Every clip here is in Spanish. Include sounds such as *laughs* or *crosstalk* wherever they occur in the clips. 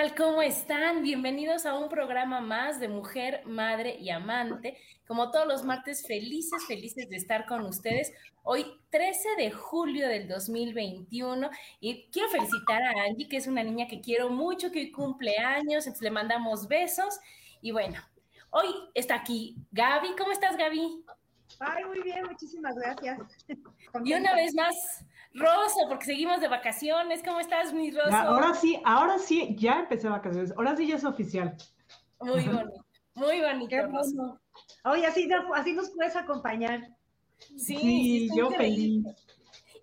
Tal? ¿Cómo están? Bienvenidos a un programa más de Mujer, Madre y Amante. Como todos los martes, felices, felices de estar con ustedes. Hoy, 13 de julio del 2021. Y quiero felicitar a Angie, que es una niña que quiero mucho, que hoy cumple años. Entonces le mandamos besos. Y bueno, hoy está aquí Gaby. ¿Cómo estás, Gaby? Ay, muy bien, muchísimas gracias. Y una vez más, Rosa, porque seguimos de vacaciones. ¿Cómo estás, mi Rosa? Ahora sí, ahora sí, ya empecé vacaciones. Ahora sí ya es oficial. Muy bonito, muy bonito. Rosa. Oye, así, así nos puedes acompañar. Sí, sí yo feliz.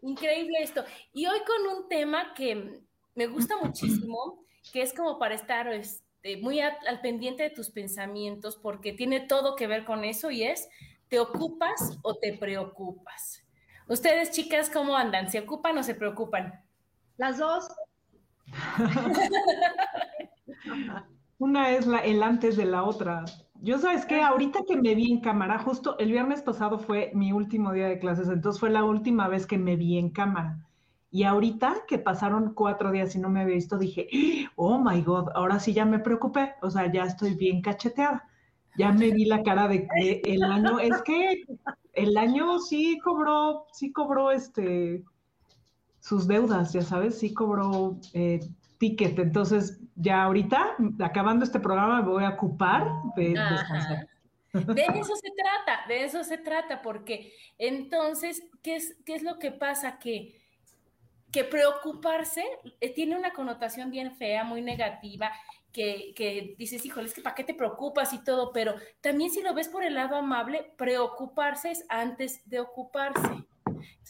Increíble esto. Y hoy con un tema que me gusta muchísimo, que es como para estar este, muy al pendiente de tus pensamientos, porque tiene todo que ver con eso y es, ¿te ocupas o te preocupas? Ustedes, chicas, ¿cómo andan? ¿Se ocupan o se preocupan? Las dos. *laughs* Una es la, el antes de la otra. Yo sabes que ahorita que me vi en cámara, justo el viernes pasado fue mi último día de clases, entonces fue la última vez que me vi en cámara. Y ahorita que pasaron cuatro días y no me había visto, dije, oh my God, ahora sí ya me preocupé, o sea, ya estoy bien cacheteada. Ya me vi la cara de que el año, es que el año sí cobró, sí cobró este sus deudas, ya sabes, sí cobró eh, ticket. Entonces, ya ahorita, acabando este programa, me voy a ocupar de descansar. De eso se trata, de eso se trata, porque entonces, ¿qué es, qué es lo que pasa? Que, que preocuparse eh, tiene una connotación bien fea, muy negativa, que, que, dices, híjole, es que ¿para qué te preocupas y todo? Pero también si lo ves por el lado amable, preocuparse es antes de ocuparse.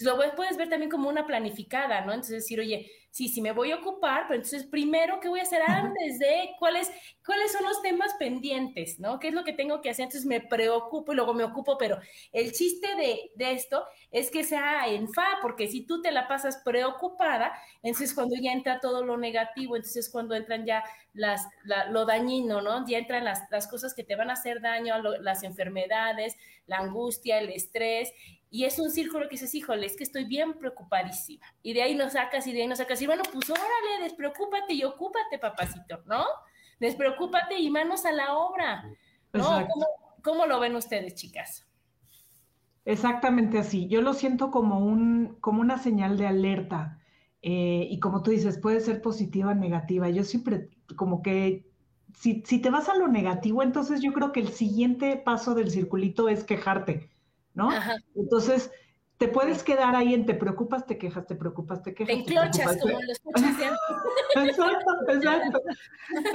Lo puedes ver también como una planificada, ¿no? Entonces decir, oye, sí, sí me voy a ocupar, pero entonces primero, ¿qué voy a hacer antes de cuáles, cuáles son los temas pendientes, ¿no? ¿Qué es lo que tengo que hacer? Entonces me preocupo y luego me ocupo, pero el chiste de, de esto es que sea en fa, porque si tú te la pasas preocupada, entonces cuando ya entra todo lo negativo, entonces cuando entran ya las, lo dañino, ¿no? Ya entran las, las, cosas que te van a hacer daño, las enfermedades, la angustia, el estrés, y es un círculo que dices, híjole, es que estoy bien preocupadísima. Y de ahí nos sacas y de ahí nos sacas. Y bueno, pues órale, despreocúpate y ocúpate, papacito, ¿no? Despreocúpate y manos a la obra. ¿No? ¿Cómo, ¿Cómo, lo ven ustedes, chicas? Exactamente así. Yo lo siento como, un, como una señal de alerta. Eh, y como tú dices, puede ser positiva o negativa. Yo siempre como que si, si te vas a lo negativo, entonces yo creo que el siguiente paso del circulito es quejarte ¿no? Entonces, te puedes quedar ahí en te preocupas, te quejas, te preocupas, te quejas. Te enclochas como los escuchas *laughs* Exacto, exacto,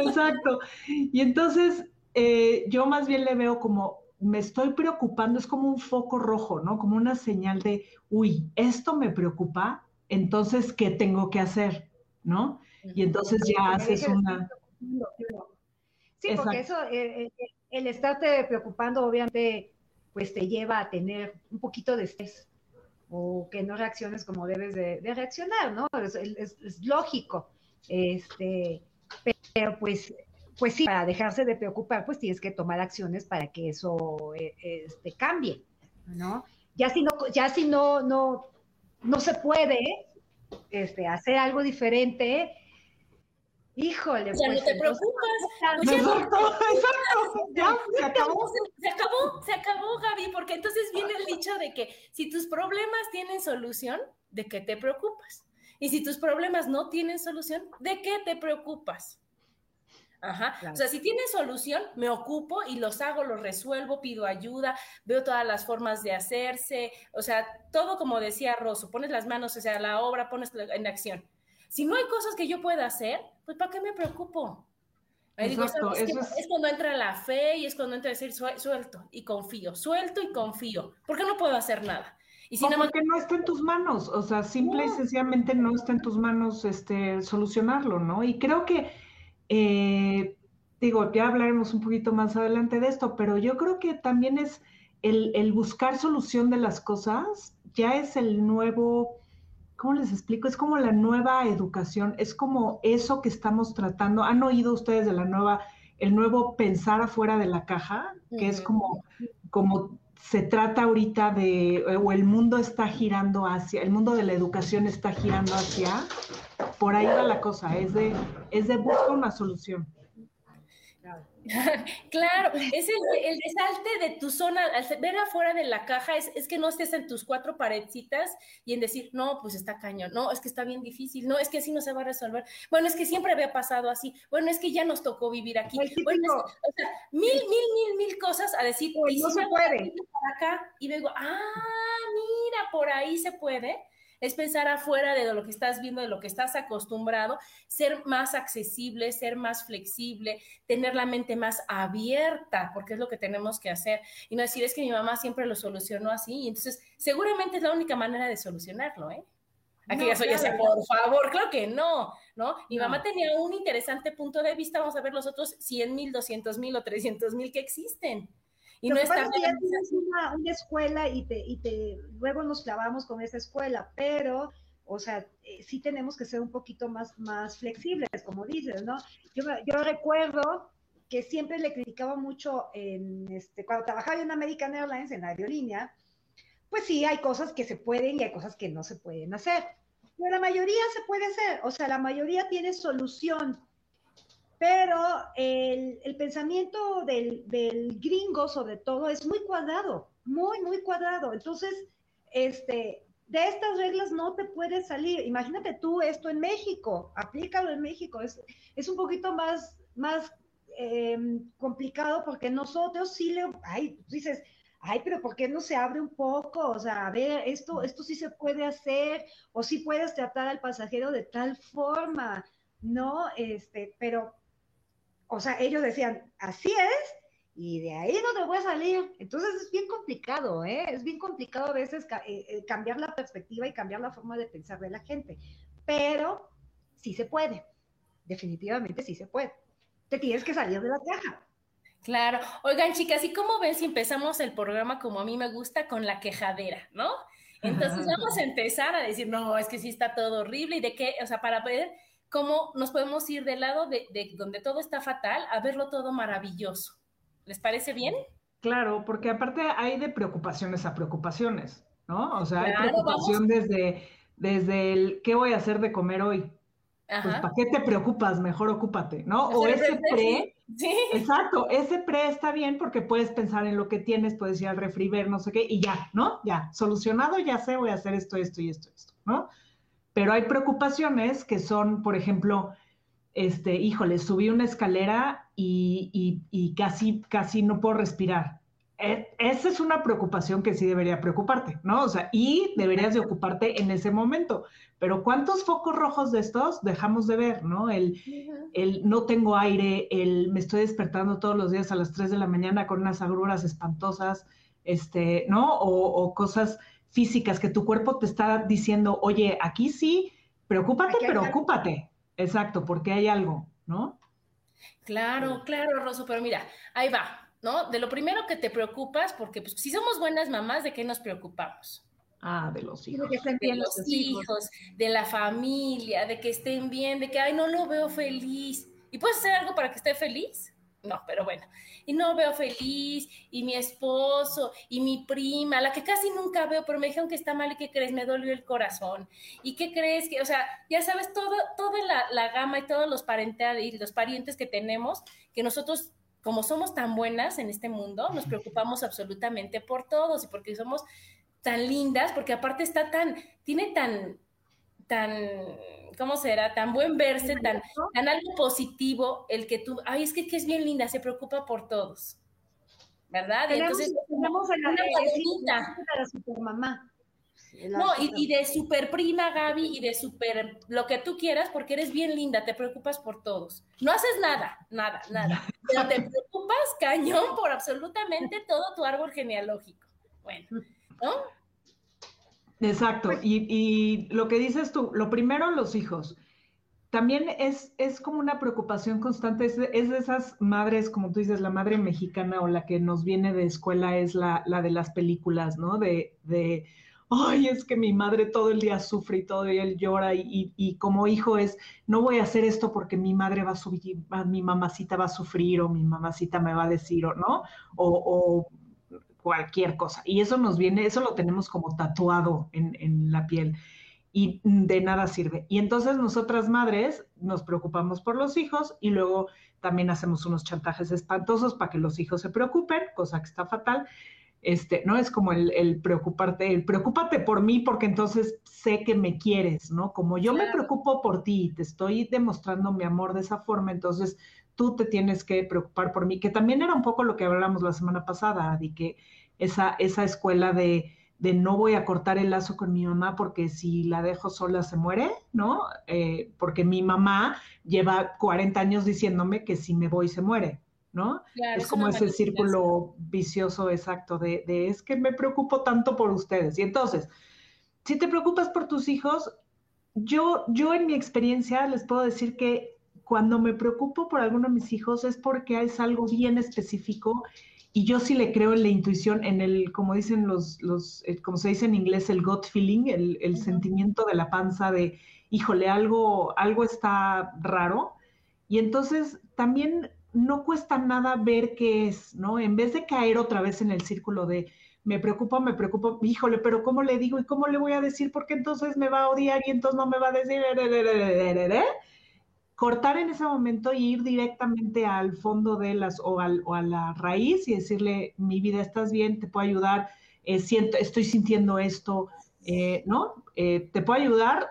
exacto. Y entonces, eh, yo más bien le veo como, me estoy preocupando, es como un foco rojo, ¿no? Como una señal de, uy, esto me preocupa, entonces, ¿qué tengo que hacer? ¿No? Y entonces ya haces una... Sí, porque eso, eh, eh, el estarte preocupando, obviamente, pues te lleva a tener un poquito de estrés o que no reacciones como debes de, reaccionar, ¿no? Es, lógico. Este, pero pues, pues sí, para dejarse de preocupar, pues tienes que tomar acciones para que eso eh, este, cambie, ¿no? Ya si no, ya si no, no, no se puede este, hacer algo diferente, Híjole, o sea, pues, no te preocupas. exacto, exacto. Ya, se acabó. Se, acabó, se acabó, Gaby, porque entonces viene el dicho de que si tus problemas tienen solución, ¿de qué te preocupas? Y si tus problemas no tienen solución, ¿de qué te preocupas? Ajá. O sea, si tienen solución, me ocupo y los hago, los resuelvo, pido ayuda, veo todas las formas de hacerse, o sea, todo como decía Rosso, pones las manos, o sea, la obra, pones en acción. Si no hay cosas que yo pueda hacer, pues ¿para qué me preocupo? es, cuando entra la fe y es cuando entra decir suelto y confío, suelto y confío, porque no puedo hacer nada. Y si no, porque no está en tus manos, o sea, simple y sencillamente no está en tus manos este, solucionarlo, ¿no? Y creo que, eh, digo, ya hablaremos un poquito más adelante de esto, pero yo creo que también es el, el buscar solución de las cosas, ya es el nuevo ¿cómo les explico? Es como la nueva educación, es como eso que estamos tratando. ¿Han oído ustedes de la nueva, el nuevo pensar afuera de la caja? Que es como, como se trata ahorita de, o el mundo está girando hacia, el mundo de la educación está girando hacia, por ahí va la cosa, es de, es de buscar una solución. *laughs* claro, es el, el, resalte de tu zona, al ver afuera de la caja, es, es, que no estés en tus cuatro paredcitas y en decir, no, pues está cañón, no, es que está bien difícil, no, es que así no se va a resolver, bueno, es que siempre había pasado así, bueno, es que ya nos tocó vivir aquí, bueno, o sea, mil, mil, mil, mil cosas a decir, y no se puede. acá, y luego, ah, mira, por ahí se puede, es pensar afuera de lo que estás viendo, de lo que estás acostumbrado, ser más accesible, ser más flexible, tener la mente más abierta, porque es lo que tenemos que hacer. Y no decir, es que mi mamá siempre lo solucionó así, y entonces seguramente es la única manera de solucionarlo, ¿eh? Aquí ya soy ese, por favor, claro que no, ¿no? Mi mamá tenía un interesante punto de vista, vamos a ver los otros 100 mil, 200 mil o 300 mil que existen. Y no está ya tienes una, una, escuela y te, y te, luego nos clavamos con esa escuela, pero, o sea, eh, sí tenemos que ser un poquito más, más flexibles, como dices, ¿no? Yo, yo recuerdo que siempre le criticaba mucho en, este, cuando trabajaba en American Airlines, en la aerolínea, pues sí, hay cosas que se pueden y hay cosas que no se pueden hacer. Pero la mayoría se puede hacer, o sea, la mayoría tiene solución pero el, pensamiento del, gringo, sobre todo, es muy cuadrado, muy, muy cuadrado. Entonces, este, de estas reglas no te puedes salir. Imagínate tú esto en México, aplícalo en México. Es, es un poquito más, más em, complicado porque nosotros sí le, ay, dices, ay, pero ¿por qué no se abre un poco? O sea, a ver, esto, esto sí se puede hacer, o sí puedes tratar al pasajero de tal forma, ¿no? Este, pero o sea, ellos decían, así es, y de ahí no te voy a salir. Entonces es bien complicado, ¿eh? Es bien complicado a veces eh, eh, cambiar la perspectiva y cambiar la forma de pensar de la gente, pero sí se puede, definitivamente sí se puede. Te tienes que salir de la caja. Claro. Oigan, chicas, ¿y cómo ven si empezamos el programa como a mí me gusta con la quejadera, ¿no? Entonces vamos a empezar a decir, no, es que sí está todo horrible y de qué, o sea, para ver cómo nos podemos ir del lado de, donde todo está fatal a verlo todo maravilloso. ¿Les parece bien? Claro, porque aparte hay de preocupaciones a preocupaciones, ¿no? O sea, hay preocupación desde, desde el ¿qué voy a hacer de comer hoy? Pues ¿para qué te preocupas? Mejor ocúpate, ¿no? O ese pre, sí. exacto, ese pre está bien porque puedes pensar en lo que tienes, puedes ir al refri, ver no sé qué, y ya, ¿no? Ya, solucionado, ya sé, voy a hacer esto, esto y esto, esto, ¿no? Pero hay preocupaciones que son, por ejemplo, este, híjole, subí una escalera y, casi, casi no puedo respirar. E, esa es una preocupación que sí debería preocuparte, ¿no? O sea, y deberías de ocuparte en ese momento. Pero ¿cuántos focos rojos de estos dejamos de ver, ¿no? El, el no tengo aire, el me estoy despertando todos los días a las 3 de la mañana con unas agruras espantosas, este, ¿no? O, o cosas físicas que tu cuerpo te está diciendo, oye, aquí sí, preocúpate, pero ocúpate. Exacto, porque hay algo, ¿no? Claro, claro, Rosso, pero mira, ahí va, ¿no? De lo primero que te preocupas, porque pues, si somos buenas mamás, ¿de qué nos preocupamos? Ah, de los hijos. De, los hijos, de la familia, de que estén bien, de que, ay, no lo veo feliz. ¿Y puedes hacer algo para que esté feliz? No, pero bueno. Y no veo feliz, y mi esposo, y mi prima, la que casi nunca veo, pero me dijeron que está mal y que crees, me dolió el corazón. ¿Y qué crees? que O sea, ya sabes, todo, toda la, gama y todos los, y los parientes que tenemos, que nosotros, como somos tan buenas en este mundo, nos preocupamos absolutamente por todos y porque somos tan lindas, porque aparte está tan, tiene tan, tan ¿cómo será? Tan buen verse, tan, tan algo positivo, el que tú, ay, es que, es bien linda, se preocupa por todos. ¿Verdad? Y entonces, tenemos una bonita. de super mamá. No, y, de super prima Gaby y de super lo que tú quieras porque eres bien linda, te preocupas por todos. No haces nada, nada, nada. Pero te preocupas cañón por absolutamente todo tu árbol genealógico. Bueno, ¿no? Exacto, pues y, lo que dices tú, lo primero los hijos. También es, es como una preocupación constante, es de, esas madres, como tú dices, la madre mexicana o la que nos viene de escuela es la, la de las películas, ¿no? De, de, ay, es que mi madre todo el día sufre y todo el día llora y, y, como hijo es, no voy a hacer esto porque mi madre va a subir, mi mamacita va a sufrir o mi mamacita me va a decir, o no, o, o cualquier cosa. Y eso nos viene, eso lo tenemos como tatuado en, la piel y de nada sirve. Y entonces nosotras madres nos preocupamos por los hijos y luego también hacemos unos chantajes espantosos para que los hijos se preocupen, cosa que está fatal. Este, no es como el, preocuparte, el preocúpate por mí porque entonces sé que me quieres, ¿no? Como yo me preocupo por ti y te estoy demostrando mi amor de esa forma, entonces tú te tienes que preocupar por mí, que también era un poco lo que hablamos la semana pasada, de que esa, esa escuela de, de no voy a cortar el lazo con mi mamá porque si la dejo sola se muere, ¿no? Eh, porque mi mamá lleva 40 años diciéndome que si me voy se muere, ¿no? es como ese círculo vicioso exacto de, de, es que me preocupo tanto por ustedes. Y entonces, si te preocupas por tus hijos, yo, yo en mi experiencia les puedo decir que cuando me preocupo por alguno de mis hijos es porque es algo bien específico y yo sí le creo en la intuición, en el, como dicen los, los eh, como se dice en inglés, el gut feeling, el, el sentimiento de la panza de, híjole, algo, algo está raro. Y entonces también no cuesta nada ver qué es, ¿no? En vez de caer otra vez en el círculo de, me preocupa, me preocupa, híjole, pero ¿cómo le digo y cómo le voy a decir? Porque entonces me va a odiar y entonces no me va a decir cortar en ese momento y ir directamente al fondo de las o, a la raíz y decirle, mi vida, estás bien, te puedo ayudar, eh, siento, estoy sintiendo esto, eh, ¿no? Eh, ¿Te puedo ayudar?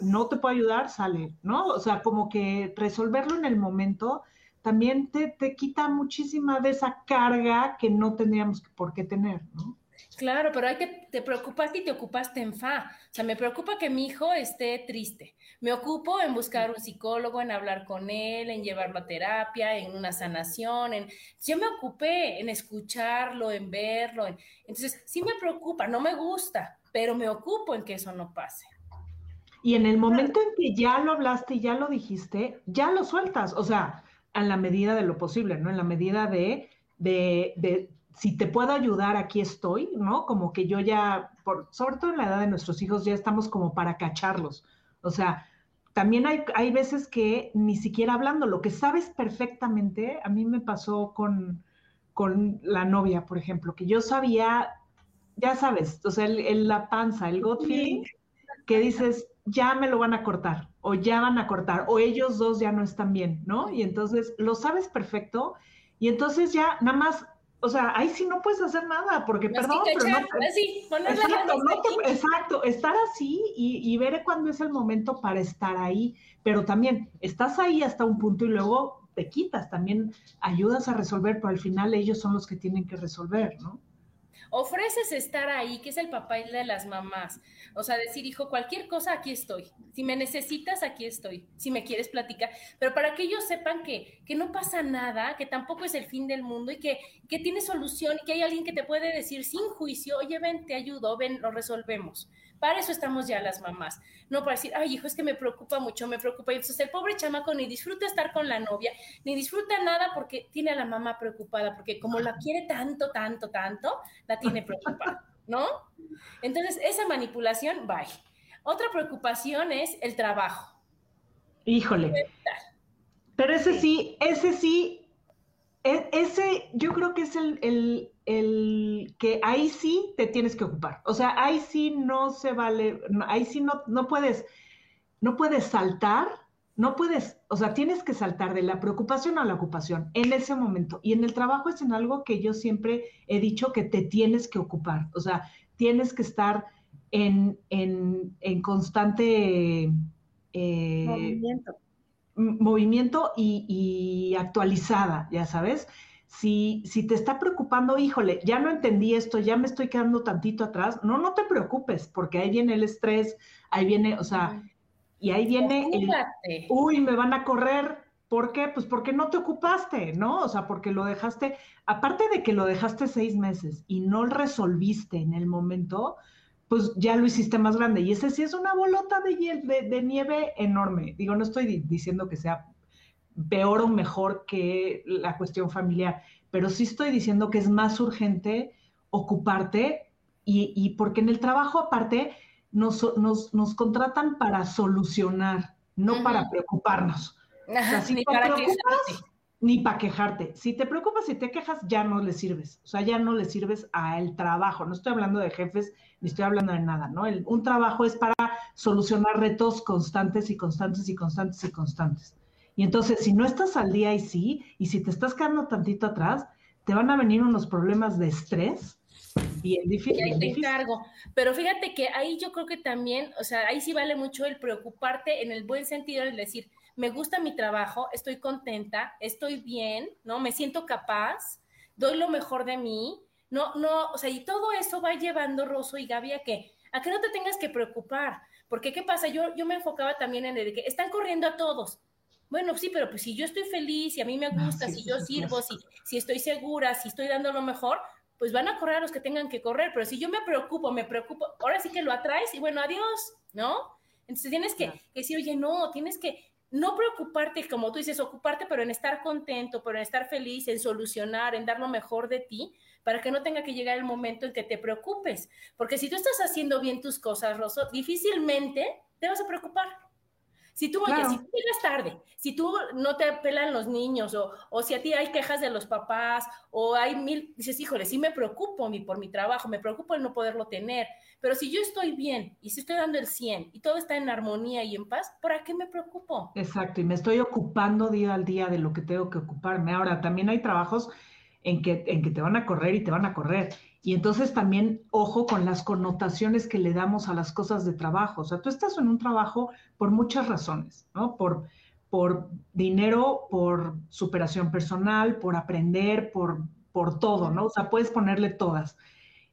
No te puedo ayudar, sale, ¿no? O sea, como que resolverlo en el momento también te, te quita muchísima de esa carga que no tendríamos por qué tener, ¿no? Claro, pero hay que te preocupaste y te ocupaste en fa. O sea, me preocupa que mi hijo esté triste. Me ocupo en buscar un psicólogo, en hablar con él, en llevarlo a terapia, en una sanación. En... Yo me ocupé en escucharlo, en verlo. Entonces, sí me preocupa, no me gusta, pero me ocupo en que eso no pase. Y en el momento en que ya lo hablaste y ya lo dijiste, ya lo sueltas. O sea, a la medida de lo posible, ¿no? En la medida de, de, de si te puedo ayudar, aquí estoy, ¿no? Como que yo ya, por, sobre todo en la edad de nuestros hijos, ya estamos como para cacharlos. O sea, también hay, hay veces que ni siquiera hablando, lo que sabes perfectamente, a mí me pasó con, con la novia, por ejemplo, que yo sabía, ya sabes, o sea, el, la panza, el gut feeling, que dices, ya me lo van a cortar, o ya van a cortar, o ellos dos ya no están bien, ¿no? Y entonces lo sabes perfecto, y entonces ya nada más o sea, ahí sí no puedes hacer nada, porque perdón, pero no, exacto, exacto, estar así y, y, ver cuándo es el momento para estar ahí, pero también estás ahí hasta un punto y luego te quitas, también ayudas a resolver, pero al final ellos son los que tienen que resolver, ¿no? Ofreces estar ahí, que es el papá y de las mamás. O sea, decir, hijo, cualquier cosa, aquí estoy. Si me necesitas, aquí estoy. Si me quieres platicar. Pero para que ellos sepan que, que no pasa nada, que tampoco es el fin del mundo y que, que tiene solución y que hay alguien que te puede decir sin juicio, oye, ven, te ayudo, ven, lo resolvemos. Para eso estamos ya las mamás. No para decir, ay, hijo, es que me preocupa mucho, me preocupa. Y entonces el pobre chamaco ni disfruta estar con la novia, ni disfruta nada porque tiene a la mamá preocupada, porque como la quiere tanto, tanto, tanto, la tiene preocupada, ¿no? Entonces, esa manipulación, bye. Otra preocupación es el trabajo. Híjole. Pero ese sí, ese sí, E, ese, yo creo que es el, el, el, que ahí sí te tienes que ocupar. O sea, ahí sí no se vale, ahí sí no, no puedes, no puedes saltar, no puedes, o sea, tienes que saltar de la preocupación a la ocupación en ese momento. Y en el trabajo es en algo que yo siempre he dicho que te tienes que ocupar. O sea, tienes que estar en, en, en constante eh, movimiento movimiento y, actualizada, ya sabes. Si, si te está preocupando, híjole, ya no entendí esto, ya me estoy quedando tantito atrás, no, no te preocupes, porque ahí viene el estrés, ahí viene, o sea, y ahí viene el, uy, me van a correr, ¿por qué? Pues porque no te ocupaste, ¿no? O sea, porque lo dejaste, aparte de que lo dejaste seis meses y no resolviste en el momento, pues ya lo hiciste más grande. Y ese sí es una bolota de, de, nieve enorme. Digo, no estoy diciendo que sea peor o mejor que la cuestión familiar, pero sí estoy diciendo que es más urgente ocuparte y, porque en el trabajo aparte nos, nos, contratan para solucionar, no para preocuparnos. para ni para quejarte. Si te preocupas y te quejas, ya no le sirves. O sea, ya no le sirves al trabajo. No estoy hablando de jefes, ni estoy hablando de nada, ¿no? un trabajo es para solucionar retos constantes y constantes y constantes y constantes. Y entonces, si no estás al día y sí, y si te estás quedando tantito atrás, te van a venir unos problemas de estrés bien difíciles. Y ahí te encargo. Pero fíjate que ahí yo creo que también, o sea, ahí sí vale mucho el preocuparte en el buen sentido, es decir, me gusta mi trabajo, estoy contenta, estoy bien, ¿no? Me siento capaz, doy lo mejor de mí, no, no, o sea, y todo eso va llevando Rosso y Gaby a que, a que no te tengas que preocupar, porque ¿qué pasa? Yo, yo me enfocaba también en el que están corriendo a todos. Bueno, sí, pero pues si yo estoy feliz, si a mí me ah, gusta, si yo sirvo, si, si estoy segura, si estoy dando lo mejor, pues van a correr a los que tengan que correr, pero si yo me preocupo, me preocupo, ahora sí que lo atraes y bueno, adiós, ¿no? Entonces tienes que, que decir, oye, no, tienes que, no preocuparte, como tú dices, ocuparte, pero en estar contento, pero en estar feliz, en solucionar, en dar lo mejor de ti, para que no tenga que llegar el momento en que te preocupes. Porque si tú estás haciendo bien tus cosas, Rosso, difícilmente te vas a preocupar. Si tú, oye, si tú llegas tarde, si tú no te apelan los niños, o, o, si a ti hay quejas de los papás, o hay mil, dices, híjole, sí me preocupo mi, por mi trabajo, me preocupo el no poderlo tener, pero si yo estoy bien y si estoy dando el 100 y todo está en armonía y en paz, ¿para qué me preocupo? Exacto, y me estoy ocupando día al día de lo que tengo que ocuparme. Ahora, también hay trabajos en que, en que te van a correr y te van a correr. Y entonces también, ojo con las connotaciones que le damos a las cosas de trabajo. O sea, tú estás en un trabajo por muchas razones, ¿no? Por, por dinero, por superación personal, por aprender, por, por todo, ¿no? O sea, puedes ponerle todas.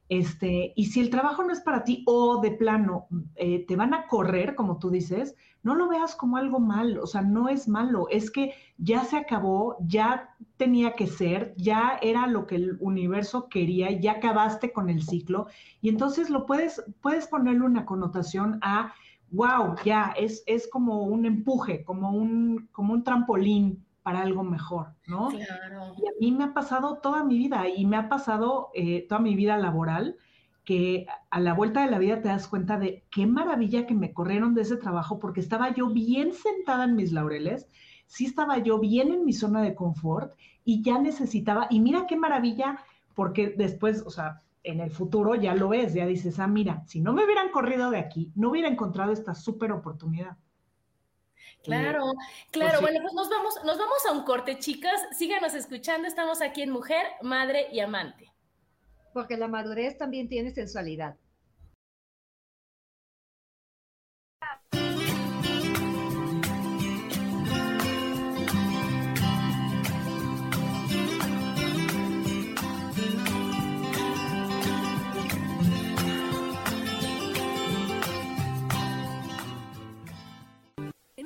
Este, y si el trabajo no es para ti o de plano eh, te van a correr, como tú dices, no lo veas como algo malo, o sea, no es malo, es que ya se acabó, ya tenía que ser, ya era lo que el universo quería, ya acabaste con el ciclo y entonces lo puedes, puedes ponerle una connotación a, wow, ya, es, es como un empuje, como un, como un trampolín para algo mejor, ¿no? Claro. Y a mí me ha pasado toda mi vida y me ha pasado eh, toda mi vida laboral que a la vuelta de la vida te das cuenta de qué maravilla que me corrieron de ese trabajo porque estaba yo bien sentada en mis laureles, sí estaba yo bien en mi zona de confort y ya necesitaba, y mira qué maravilla, porque después, o sea, en el futuro ya lo ves, ya dices, ah, mira, si no me hubieran corrido de aquí, no hubiera encontrado esta súper oportunidad. Claro, claro. Bueno, pues nos vamos, nos vamos a un corte, chicas. Síganos escuchando. Estamos aquí en Mujer, Madre y Amante. Porque la madurez también tiene sensualidad.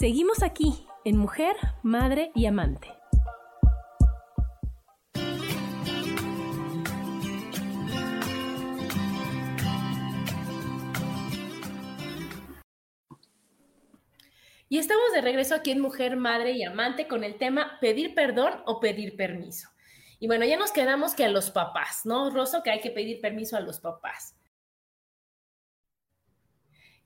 Seguimos aquí en Mujer, Madre y Amante. Y estamos de regreso aquí en Mujer, Madre y Amante con el tema pedir perdón o pedir permiso. Y bueno, ya nos quedamos que a los papás, ¿no, Rosso? Que hay que pedir permiso a los papás.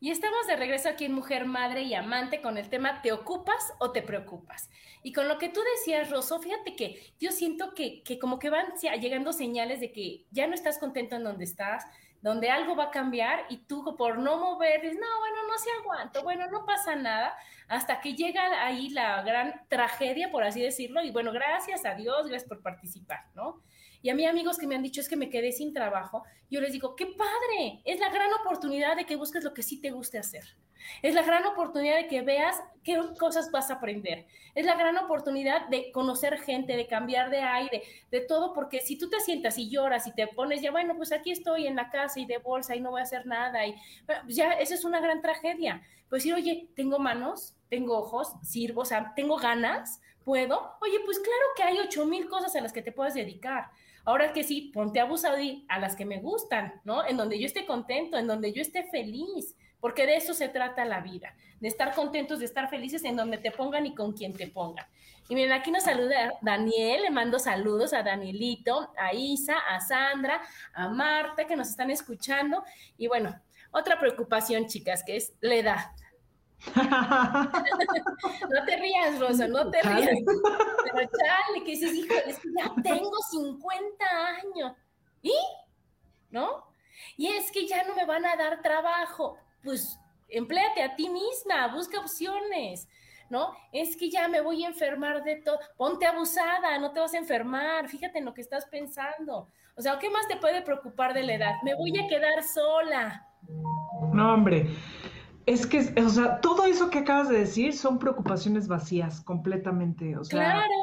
Y estamos de regreso aquí en Mujer, Madre y Amante con el tema ¿te ocupas o te preocupas? Y con lo que tú decías, Rosso, fíjate que yo siento que, que como que van llegando señales de que ya no estás contento en donde estás, donde algo va a cambiar y tú por no mover, dices, no, bueno, no se aguanto, bueno, no pasa nada, hasta que llega ahí la gran tragedia, por así decirlo, y bueno, gracias a Dios, gracias por participar, ¿no? Y a mí amigos que me han dicho es que me quedé sin trabajo, yo les digo, qué padre, es la gran oportunidad de que busques lo que sí te guste hacer. Es la gran oportunidad de que veas qué cosas vas a aprender. Es la gran oportunidad de conocer gente, de cambiar de aire, de todo, porque si tú te sientas y lloras y te pones, ya bueno, pues aquí estoy en la casa y de bolsa y no voy a hacer nada, y ya esa es una gran tragedia. Pues decir, oye, tengo manos, tengo ojos, sirvo, o sea, tengo ganas, puedo. Oye, pues claro que hay ocho mil cosas a las que te puedes dedicar. Ahora que sí, ponte a a las que me gustan, ¿no? En donde yo esté contento, en donde yo esté feliz, porque de eso se trata la vida, de estar contentos, de estar felices en donde te pongan y con quien te pongan. Y miren, aquí nos saluda Daniel, le mando saludos a Danielito, a Isa, a Sandra, a Marta, que nos están escuchando. Y bueno, otra preocupación, chicas, que es la edad. No te rías, Rosa, no te rías. Pero chale, que dices, hijo, es que ya tengo 50 años. ¿Y? ¿No? Y es que ya no me van a dar trabajo. Pues empléate a ti misma, busca opciones. ¿no? Es que ya me voy a enfermar de todo. Ponte abusada, no te vas a enfermar. Fíjate en lo que estás pensando. O sea, ¿qué más te puede preocupar de la edad? Me voy a quedar sola. No, hombre. Es que, o sea, todo eso que acabas de decir son preocupaciones vacías completamente. O sea, claro.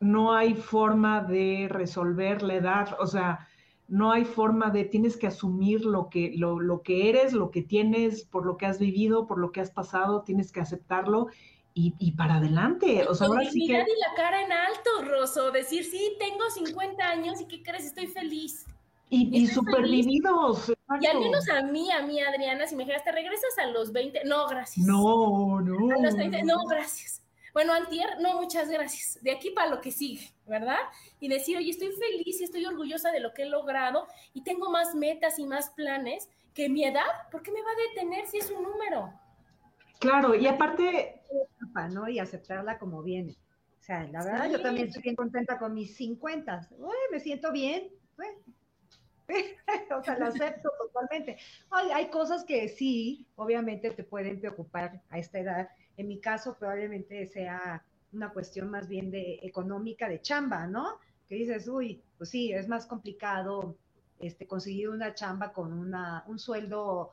no hay forma de resolver la edad, o sea, no hay forma de, tienes que asumir lo que, lo, lo que eres, lo que tienes, por lo que has vivido, por lo que has pasado, tienes que aceptarlo y, y, para adelante. O sea, ahora sí que... y la cara en alto, Rosso, decir, sí, tengo 50 años y ¿qué crees? Estoy feliz. Y, y supervividos. Y al menos a mí, a mí, Adriana, si me dijeras, ¿te regresas a los 20? No, gracias. No, no. A los 30, no, gracias. Bueno, Antier, no, muchas gracias. De aquí para lo que sigue, ¿verdad? Y decir, oye, estoy feliz y estoy orgullosa de lo que he logrado y tengo más metas y más planes que mi edad, ¿por qué me va a detener si es un número? Claro, y aparte... ¿no? Y aceptarla como viene. O sea, la verdad, yo también estoy bien contenta con mis 50. Uy, me siento bien. *laughs* o sea, lo acepto totalmente. Hay, hay, cosas que sí, obviamente te pueden preocupar a esta edad. En mi caso, probablemente sea una cuestión más bien de económica, de chamba, ¿no? Que dices, uy, pues sí, es más complicado este, conseguir una chamba con una, un sueldo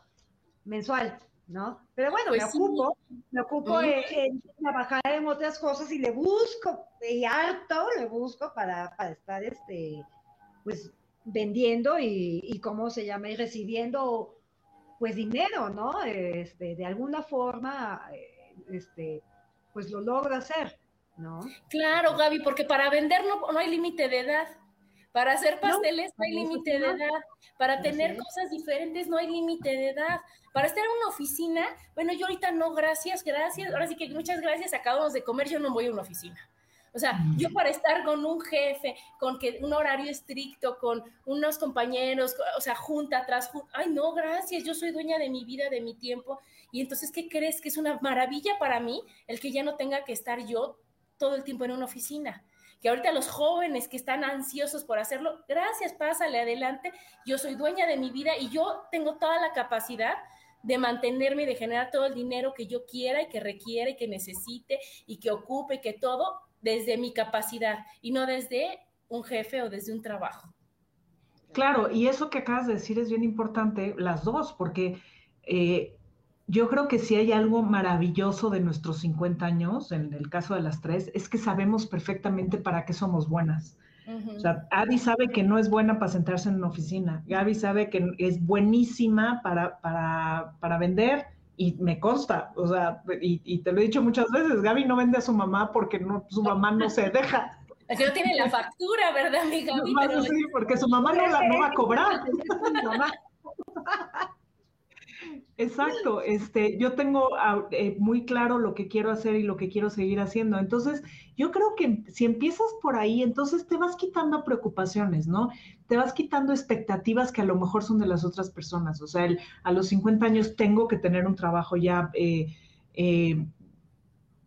mensual, ¿no? Pero bueno, me, pues ocupo, me ocupo, en, trabajar en otras cosas y le busco, y harto le busco para, para estar, este, pues vendiendo y, cómo se llama, y recibiendo pues dinero, ¿no? Este, de alguna forma, eh, este, pues lo logra hacer, ¿no? Claro, Gaby, porque para vender no, no hay límite de edad. Para hacer pasteles no, hay límite de edad. Para tener cosas diferentes no hay límite de edad. Para estar en una oficina, bueno, yo ahorita no, gracias, gracias. Ahora sí que muchas gracias, acabamos de comer, yo no voy a una oficina. O sea, yo para estar con un jefe, con que un horario estricto, con unos compañeros, o sea, junta atrás, ay, no, gracias, yo soy dueña de mi vida, de mi tiempo. Y entonces, ¿qué crees? Que es una maravilla para mí el que ya no tenga que estar yo todo el tiempo en una oficina que ahorita los jóvenes que están ansiosos por hacerlo, gracias, pásale adelante, yo soy dueña de mi vida y yo tengo toda la capacidad de mantenerme y de generar todo el dinero que yo quiera y que requiere y que necesite y que ocupe y que todo desde mi capacidad y no desde un jefe o desde un trabajo. Claro, y eso que acabas de decir es bien importante, las dos, porque eh, yo creo que si hay algo maravilloso de nuestros 50 años, en el caso de las tres, es que sabemos perfectamente para qué somos buenas. O sea, Abby sabe que no es buena para sentarse en una oficina. Gaby sabe que es buenísima para, para, para vender y me consta, o sea, y, te lo he dicho muchas veces, Gaby no vende a su mamá porque no, su mamá no se deja. Es que no tiene la factura, ¿verdad, mi Gaby? Sí, porque su mamá no la no va a cobrar. *laughs* Exacto, este, yo tengo ah, eh, muy claro lo que quiero hacer y lo que quiero seguir haciendo. Entonces, yo creo que si empiezas por ahí, entonces te vas quitando preocupaciones, ¿no? Te vas quitando expectativas que a lo mejor son de las otras personas. O sea, a los 50 años tengo que tener un trabajo ya eh, eh,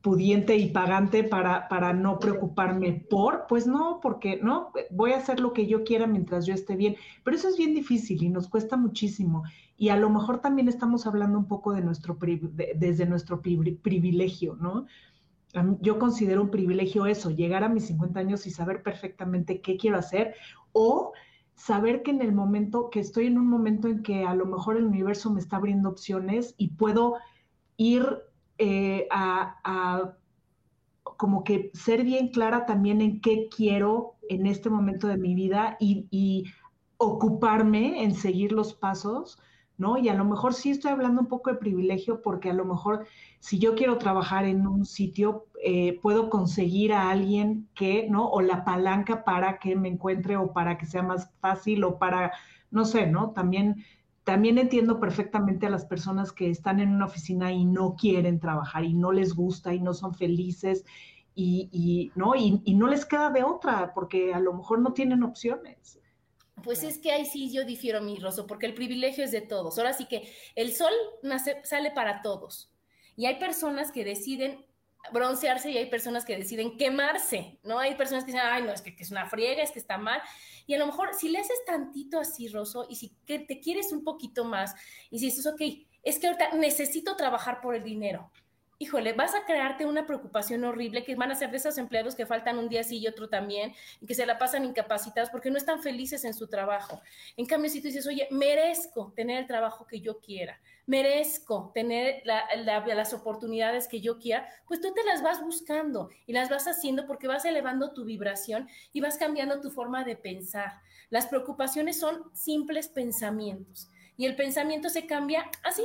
pudiente y pagante para, para no preocuparme por, pues no, porque no, voy a hacer lo que yo quiera mientras yo esté bien. Pero eso es bien difícil y nos cuesta muchísimo y a lo mejor también estamos hablando un poco de nuestro desde nuestro privilegio, ¿no? Yo considero un privilegio eso, llegar a mis 50 años y saber perfectamente qué quiero hacer o saber que en el momento, que estoy en un momento en que a lo mejor el universo me está abriendo opciones y puedo ir eh, a, como que ser bien clara también en qué quiero en este momento de mi vida y, y ocuparme en seguir los pasos ¿no? Y a lo mejor sí estoy hablando un poco de privilegio porque a lo mejor si yo quiero trabajar en un sitio, eh, puedo conseguir a alguien que, ¿no? O la palanca para que me encuentre o para que sea más fácil o para, no sé, ¿no? También, también entiendo perfectamente a las personas que están en una oficina y no quieren trabajar y no les gusta y no son felices y, ¿no? Y no les queda de otra porque a lo mejor no tienen opciones. Pues es que ahí sí yo difiero, mi Rosso, porque el privilegio es de todos. Ahora sí que el sol nace, sale para todos. Y hay personas que deciden broncearse y hay personas que deciden quemarse, ¿no? Hay personas que dicen, ay, no, es que, es una friega, es que está mal. Y a lo mejor si le haces tantito así, Rosso, y si que te quieres un poquito más, y si dices, ok, es que ahorita necesito trabajar por el dinero, híjole, vas a crearte una preocupación horrible que van a ser de esos empleados que faltan un día sí y otro también y que se la pasan incapacitados porque no están felices en su trabajo. En cambio, si tú dices, oye, merezco tener el trabajo que yo quiera, merezco tener las oportunidades que yo quiera, pues tú te las vas buscando y las vas haciendo porque vas elevando tu vibración y vas cambiando tu forma de pensar. Las preocupaciones son simples pensamientos y el pensamiento se cambia así,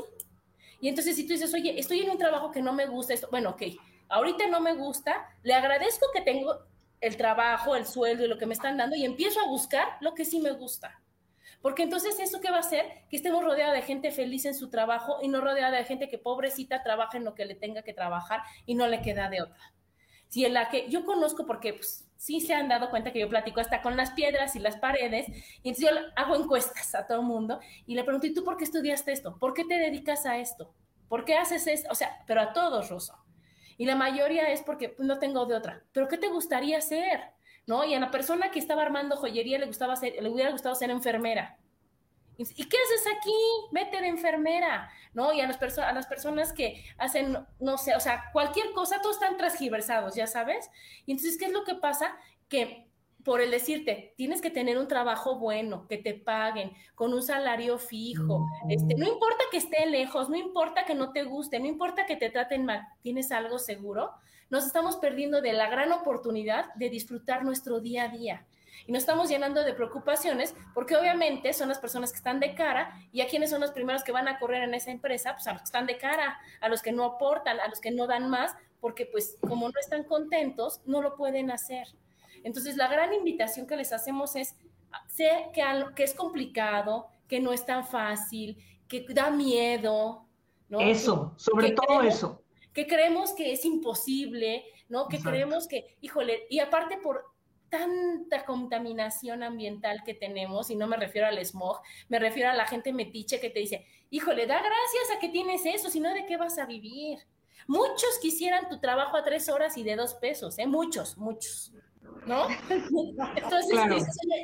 y entonces si tú dices, oye, estoy en un trabajo que no me gusta, esto, bueno, ok, ahorita no me gusta, le agradezco que tengo el trabajo, el sueldo y lo que me están dando y empiezo a buscar lo que sí me gusta. Porque entonces eso qué va a hacer? Que estemos rodeados de gente feliz en su trabajo y no rodeada de gente que pobrecita trabaja en lo que le tenga que trabajar y no le queda de otra. Si en la que yo conozco porque pues, sí se han dado cuenta que yo platico hasta con las piedras y las paredes, y entonces yo hago encuestas a todo el mundo y le pregunto, ¿y tú por qué estudiaste esto? ¿Por qué te dedicas a esto? ¿Por qué haces esto? O sea, pero a todos, Rosa. Y la mayoría es porque no tengo de otra. ¿Pero qué te gustaría hacer? ¿No? Y a la persona que estaba armando joyería le, gustaba ser, le hubiera gustado ser enfermera. ¿Y qué haces aquí? Vete de enfermera, ¿no? Y a las, a las personas que hacen, no sé, o sea, cualquier cosa, todos están transgiversados, ya sabes. Y entonces, ¿qué es lo que pasa? Que por el decirte, tienes que tener un trabajo bueno, que te paguen, con un salario fijo. Este, no importa que esté lejos, no importa que no te guste, no importa que te traten mal, tienes algo seguro. Nos estamos perdiendo de la gran oportunidad de disfrutar nuestro día a día y nos estamos llenando de preocupaciones porque obviamente son las personas que están de cara y a quienes son los primeros que van a correr en esa empresa, pues a los que están de cara, a los que no aportan, a los que no dan más, porque pues como no están contentos, no lo pueden hacer. Entonces, la gran invitación que les hacemos es, sé que, que es complicado, que no es tan fácil, que da miedo, ¿no? Eso, sobre todo eso. Que creemos que es imposible, ¿no? Que creemos que, híjole, y aparte por tanta contaminación ambiental que tenemos, y no me refiero al smog, me refiero a la gente metiche que te dice, híjole, da gracias a que tienes eso, si no, ¿de qué vas a vivir? Muchos quisieran tu trabajo a tres horas y de dos pesos, ¿eh? Muchos, muchos. ¿no? *laughs* Entonces,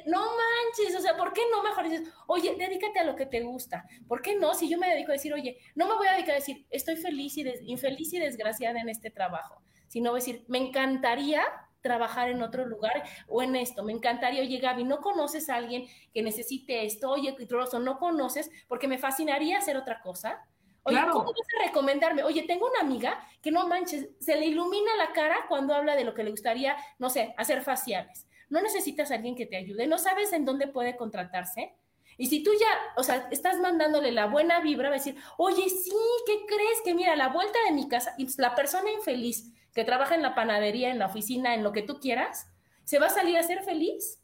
no manches, o sea, ¿por qué no mejor dices, oye, dedícate a lo que te gusta? ¿Por qué no? Si yo me dedico a decir, oye, no me voy a dedicar a decir, estoy feliz y infeliz y desgraciada en este trabajo, sino decir, me encantaría trabajar en otro lugar o en esto. Me encantaría, oye Gaby, ¿no conoces a alguien que necesite esto? Oye, Trozo, ¿no conoces? Porque me fascinaría hacer otra cosa. Oye, ¿cómo vas a recomendarme? Oye, tengo una amiga que no manches, se le ilumina la cara cuando habla de lo que le gustaría, no sé, hacer faciales. No necesitas a alguien que te ayude, no sabes en dónde puede contratarse. Y si tú ya, o sea, estás mandándole la buena vibra, va a decir, oye, sí, ¿qué crees? Que mira, la vuelta de mi casa, y la persona infeliz que trabaja en la panadería, en la oficina, en lo que tú quieras, se va a salir a ser feliz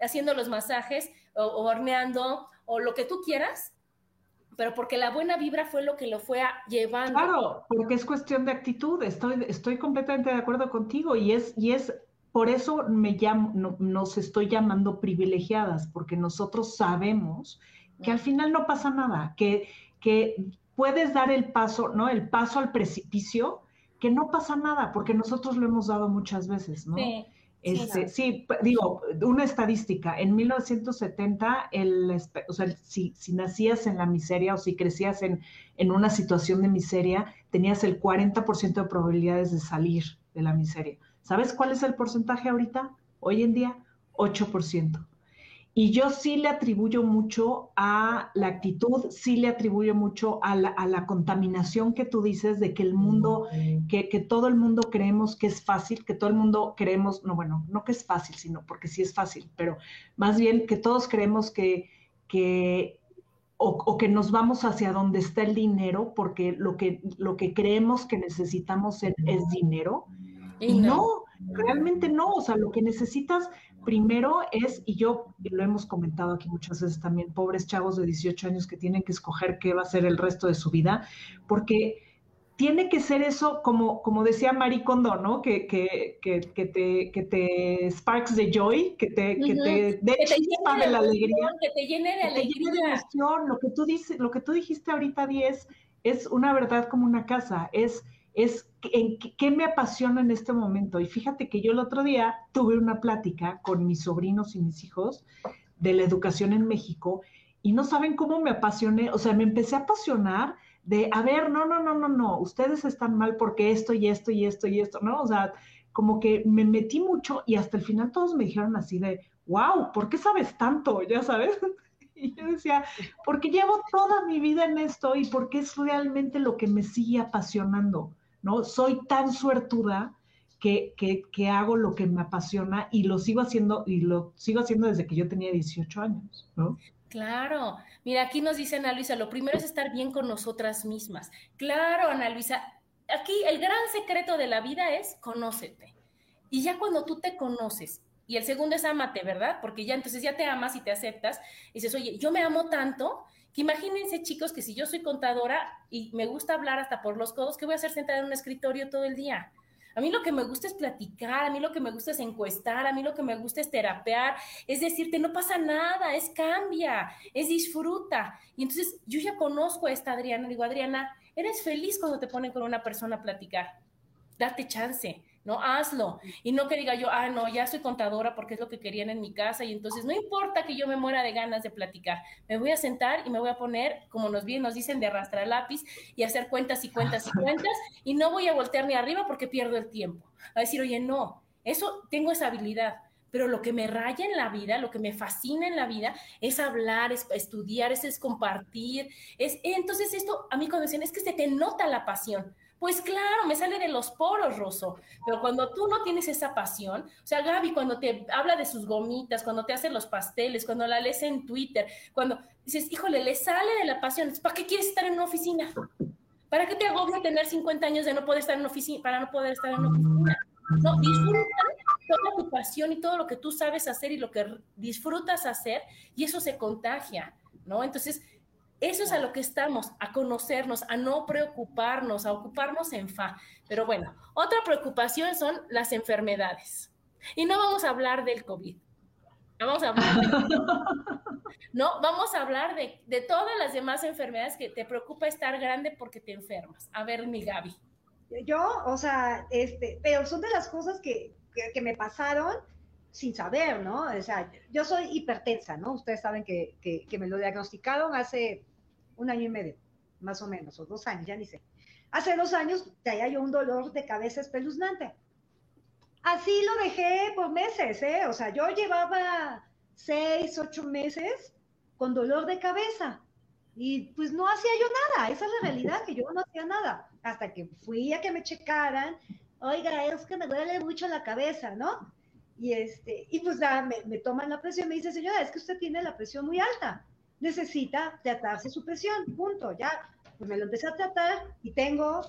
haciendo los masajes o horneando o lo que tú quieras pero porque la buena vibra fue lo que lo fue llevando. Claro, porque es cuestión de actitud, estoy, estoy completamente de acuerdo contigo y es, y es por eso me llamo, nos estoy llamando privilegiadas, porque nosotros sabemos que al final no pasa nada, que, que puedes dar el paso, ¿no? El paso al precipicio, que no pasa nada, porque nosotros lo hemos dado muchas veces, ¿no? Sí. Este, sí, digo, una estadística, en 1970, el, o sea, si, si, nacías en la miseria o si crecías en, en una situación de miseria, tenías el 40% de probabilidades de salir de la miseria. ¿Sabes cuál es el porcentaje ahorita? Hoy en día, 8%. Y yo sí le atribuyo mucho a la actitud, sí le atribuyo mucho a la, contaminación que tú dices de que el mundo, que, que, todo el mundo creemos que es fácil, que todo el mundo creemos, no, bueno, no que es fácil, sino porque sí es fácil, pero más bien que todos creemos que, que o, que nos vamos hacia donde está el dinero, porque lo que, lo que creemos que necesitamos es, dinero. Y no, realmente no, o sea, lo que necesitas Primero es, y yo lo hemos comentado aquí muchas veces también, pobres chavos de 18 años que tienen que escoger qué va a ser el resto de su vida, porque tiene que ser eso, como, como decía Marie Kondo, ¿no? Que, que, que, que te, que te sparks de joy, que te, que te dé chispa de la alegría. Que te llene de alegría. Te llene de emoción. Lo que tú, dices, lo que tú dijiste ahorita, Diez, es una verdad como una casa. Es es en qué me apasiona en este momento. Y fíjate que yo el otro día tuve una plática con mis sobrinos y mis hijos de la educación en México y no saben cómo me apasioné, o sea, me empecé a apasionar de, a ver, no, no, no, no, no, ustedes están mal porque esto y esto y esto y esto, ¿no? O sea, como que me metí mucho y hasta el final todos me dijeron así de, wow, ¿por qué sabes tanto? Ya sabes. *laughs* Y yo decía, porque llevo toda mi vida en esto y porque es realmente lo que me sigue apasionando. ¿No? Soy tan suertuda que, que, hago lo que me apasiona y lo sigo haciendo y lo sigo haciendo desde que yo tenía 18 años. Claro. Mira, aquí nos dice Ana Luisa, lo primero es estar bien con nosotras mismas. Claro, Ana Luisa, aquí el gran secreto de la vida es conócete. Y ya cuando tú te conoces, y el segundo es amate, ¿verdad? Porque ya entonces ya te amas y te aceptas, y dices, oye, yo me amo tanto imagínense, chicos, que si yo soy contadora y me gusta hablar hasta por los codos, ¿qué voy a hacer sentada en un escritorio todo el día? A mí lo que me gusta es platicar, a mí lo que me gusta es encuestar, a mí lo que me gusta es terapear, es decirte, no pasa nada, es cambia, es disfruta. Y entonces yo ya conozco a esta Adriana, digo, Adriana, eres feliz cuando te ponen con una persona a platicar. Date chance. ¿No? Hazlo. Y no que diga yo, ah, no, ya soy contadora porque es lo que querían en mi casa y entonces no importa que yo me muera de ganas de platicar, me voy a sentar y me voy a poner, como nos bien nos dicen, de arrastrar lápiz y hacer cuentas y cuentas y cuentas y no voy a voltear ni arriba porque pierdo el tiempo. A decir, oye, no, eso tengo esa habilidad. Pero lo que me raya en la vida, lo que me fascina en la vida es hablar, es estudiar, es, es compartir. Es, entonces esto, a mí cuando dicen, es que se te nota la pasión. Pues claro, me sale de los poros, Rosso. Pero cuando tú no tienes esa pasión, o sea, Gaby, cuando te habla de sus gomitas, cuando te hace los pasteles, cuando la lees en Twitter, cuando dices, híjole, le sale de la pasión, ¿para qué quieres estar en una oficina? ¿Para qué te agobia tener 50 años de no poder estar en oficina, para no poder estar en oficina? No, disfruta toda tu pasión y todo lo que tú sabes hacer y lo que disfrutas hacer y eso se contagia, ¿no? Entonces, eso es a lo que estamos, a conocernos, a no preocuparnos, a ocuparnos en fa. Pero bueno, otra preocupación son las enfermedades. Y no vamos a hablar del COVID. Vamos a hablar de, *laughs* no, vamos a hablar de, de, todas las demás enfermedades que te preocupa estar grande porque te enfermas. A ver, mi Gaby. Yo, o sea, este, pero son de las cosas que, que, me pasaron sin saber, ¿no? O sea, yo soy hipertensa, ¿no? Ustedes saben que, que, me lo diagnosticaron hace un año y medio, más o menos, o dos años, ya ni sé. Hace dos años traía yo un dolor de cabeza espeluznante. Así lo dejé por meses, ¿eh? O sea, yo llevaba seis, ocho meses con dolor de cabeza y pues no hacía yo nada, esa es la realidad, que yo no hacía nada, hasta que fui a que me checaran, oiga, es que me duele mucho la cabeza, ¿no? Y, este, y pues ya me, me toman la presión, me dice, señora, es que usted tiene la presión muy alta, necesita tratarse su presión, punto, ya, pues me lo empecé a tratar y tengo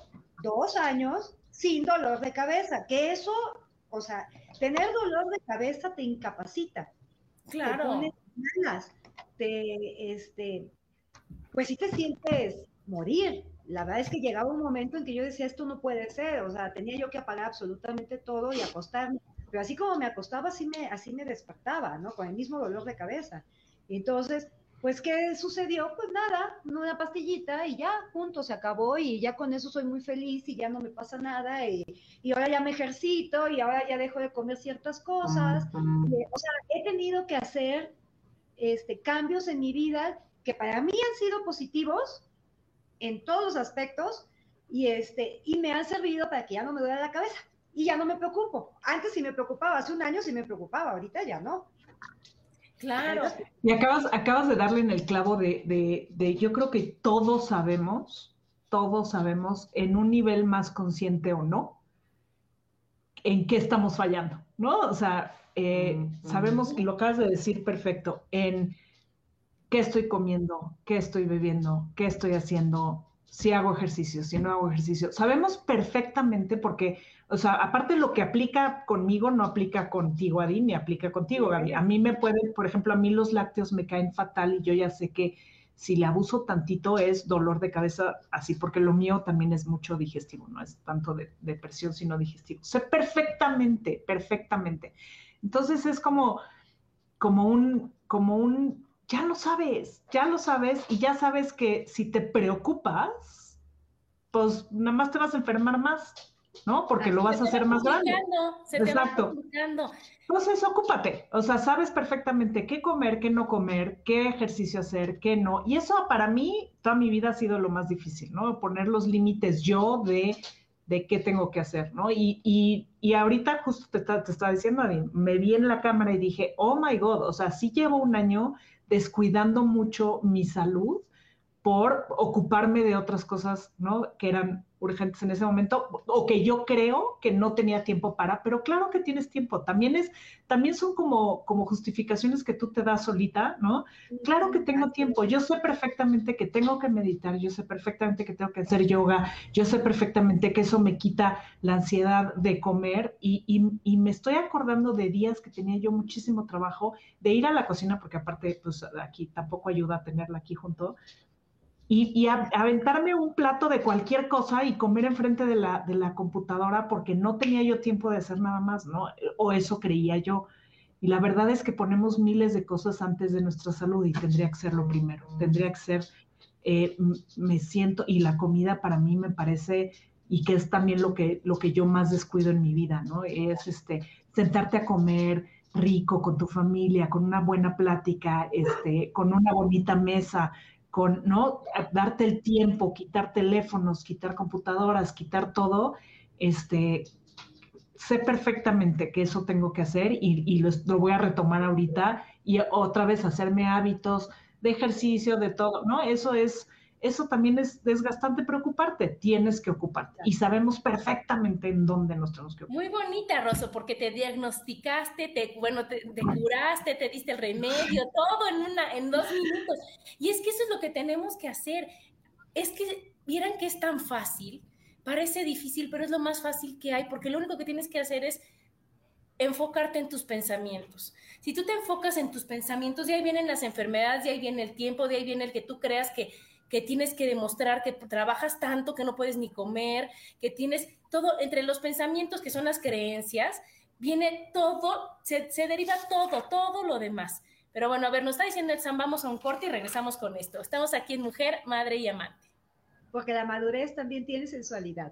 dos años sin dolor de cabeza, que eso, o sea, tener dolor de cabeza te incapacita. Claro. Te te, este, pues sí te sientes morir. La verdad es que llegaba un momento en que yo decía, esto no puede ser, o sea, tenía yo que apagar absolutamente todo y acostarme. Pero así como me acostaba, así me, así me despertaba, ¿no? Con el mismo dolor de cabeza. Entonces, pues, ¿qué sucedió? Pues nada, una pastillita y ya, punto, se acabó y ya con eso soy muy feliz y ya no me pasa nada y, y ahora ya me ejercito y ahora ya dejo de comer ciertas cosas. o sea, he tenido que hacer este, cambios en mi vida que para mí han sido positivos en todos los aspectos y, este, y me han servido para que ya no me duele la cabeza y ya no me preocupo. Antes sí me preocupaba, hace un año sí me preocupaba, ahorita ya no. Claro. Y acabas, acabas de darle en el clavo de, de, de, yo creo que todos sabemos, todos sabemos en un nivel más consciente o no, en qué estamos fallando, ¿no? O sea, eh, sabemos, y lo acabas de decir perfecto, en qué estoy comiendo, qué estoy bebiendo, qué estoy haciendo, si hago ejercicio, si no hago ejercicio. Sabemos perfectamente porque, o sea, aparte lo que aplica conmigo no aplica contigo, Adi, ni aplica contigo, Gaby. A mí me pueden, por ejemplo, a mí los lácteos me caen fatal y yo ya sé que si le abuso tantito es dolor de cabeza, así, porque lo mío también es mucho digestivo, no es tanto de, de presión, sino digestivo. Sé perfectamente, perfectamente. Entonces es como, como un, como un ya lo sabes, ya lo sabes y ya sabes que si te preocupas, pues nada más te vas a enfermar más, ¿no? Porque lo vas a hacer más grande. Se Exacto. Entonces, ocúpate, o sea, sabes perfectamente qué comer, qué no comer, qué ejercicio hacer, qué no. Y eso para mí, toda mi vida ha sido lo más difícil, ¿no? Poner los límites yo de, de qué tengo que hacer, ¿no? Y, y, y ahorita justo te, te estaba diciendo, me vi en la cámara y dije, oh my God, o sea, sí llevo un año descuidando mucho mi salud por ocuparme de otras cosas, ¿no? Que eran urgentes en ese momento o que yo creo que no tenía tiempo para, pero claro que tienes tiempo. También es, también son como, como justificaciones que tú te das solita, ¿no? Claro que tengo tiempo. Yo sé perfectamente que tengo que meditar, yo sé perfectamente que tengo que hacer yoga, yo sé perfectamente que eso me quita la ansiedad de comer y, y, me estoy acordando de días que tenía yo muchísimo trabajo de ir a la cocina, porque aparte, pues aquí tampoco ayuda a tenerla aquí junto, y, aventarme un plato de cualquier cosa y comer enfrente de la, de la computadora porque no tenía yo tiempo de hacer nada más, ¿no? O eso creía yo. Y la verdad es que ponemos miles de cosas antes de nuestra salud y tendría que ser lo primero. Tendría que ser, eh, me siento, y la comida para mí me parece, y que es también lo que, lo que yo más descuido en mi vida, ¿no? Es este, sentarte a comer rico con tu familia, con una buena plática, este, con una bonita mesa, con, ¿no? Darte el tiempo, quitar teléfonos, quitar computadoras, quitar todo, este, sé perfectamente que eso tengo que hacer y, y lo, lo, voy a retomar ahorita y otra vez hacerme hábitos de ejercicio, de todo, ¿no? Eso es, eso también es desgastante preocuparte, tienes que ocuparte y sabemos perfectamente en dónde nos tenemos que ocupar. Muy bonita, Rosso, porque te diagnosticaste, te, bueno, te, curaste, te diste el remedio, todo en, una, en dos minutos. Y es que eso es lo que tenemos que hacer. Es que vieran que es tan fácil, parece difícil, pero es lo más fácil que hay, porque lo único que tienes que hacer es enfocarte en tus pensamientos. Si tú te enfocas en tus pensamientos, de ahí vienen las enfermedades, de ahí viene el tiempo, de ahí viene el que tú creas que, que tienes que demostrar que trabajas tanto que no puedes ni comer, que tienes todo entre los pensamientos que son las creencias, viene todo, se, deriva todo, todo lo demás. Pero bueno, a ver, nos está diciendo el Sam, vamos a un corte y regresamos con esto. Estamos aquí en Mujer, Madre y Amante. Porque la madurez también tiene sensualidad.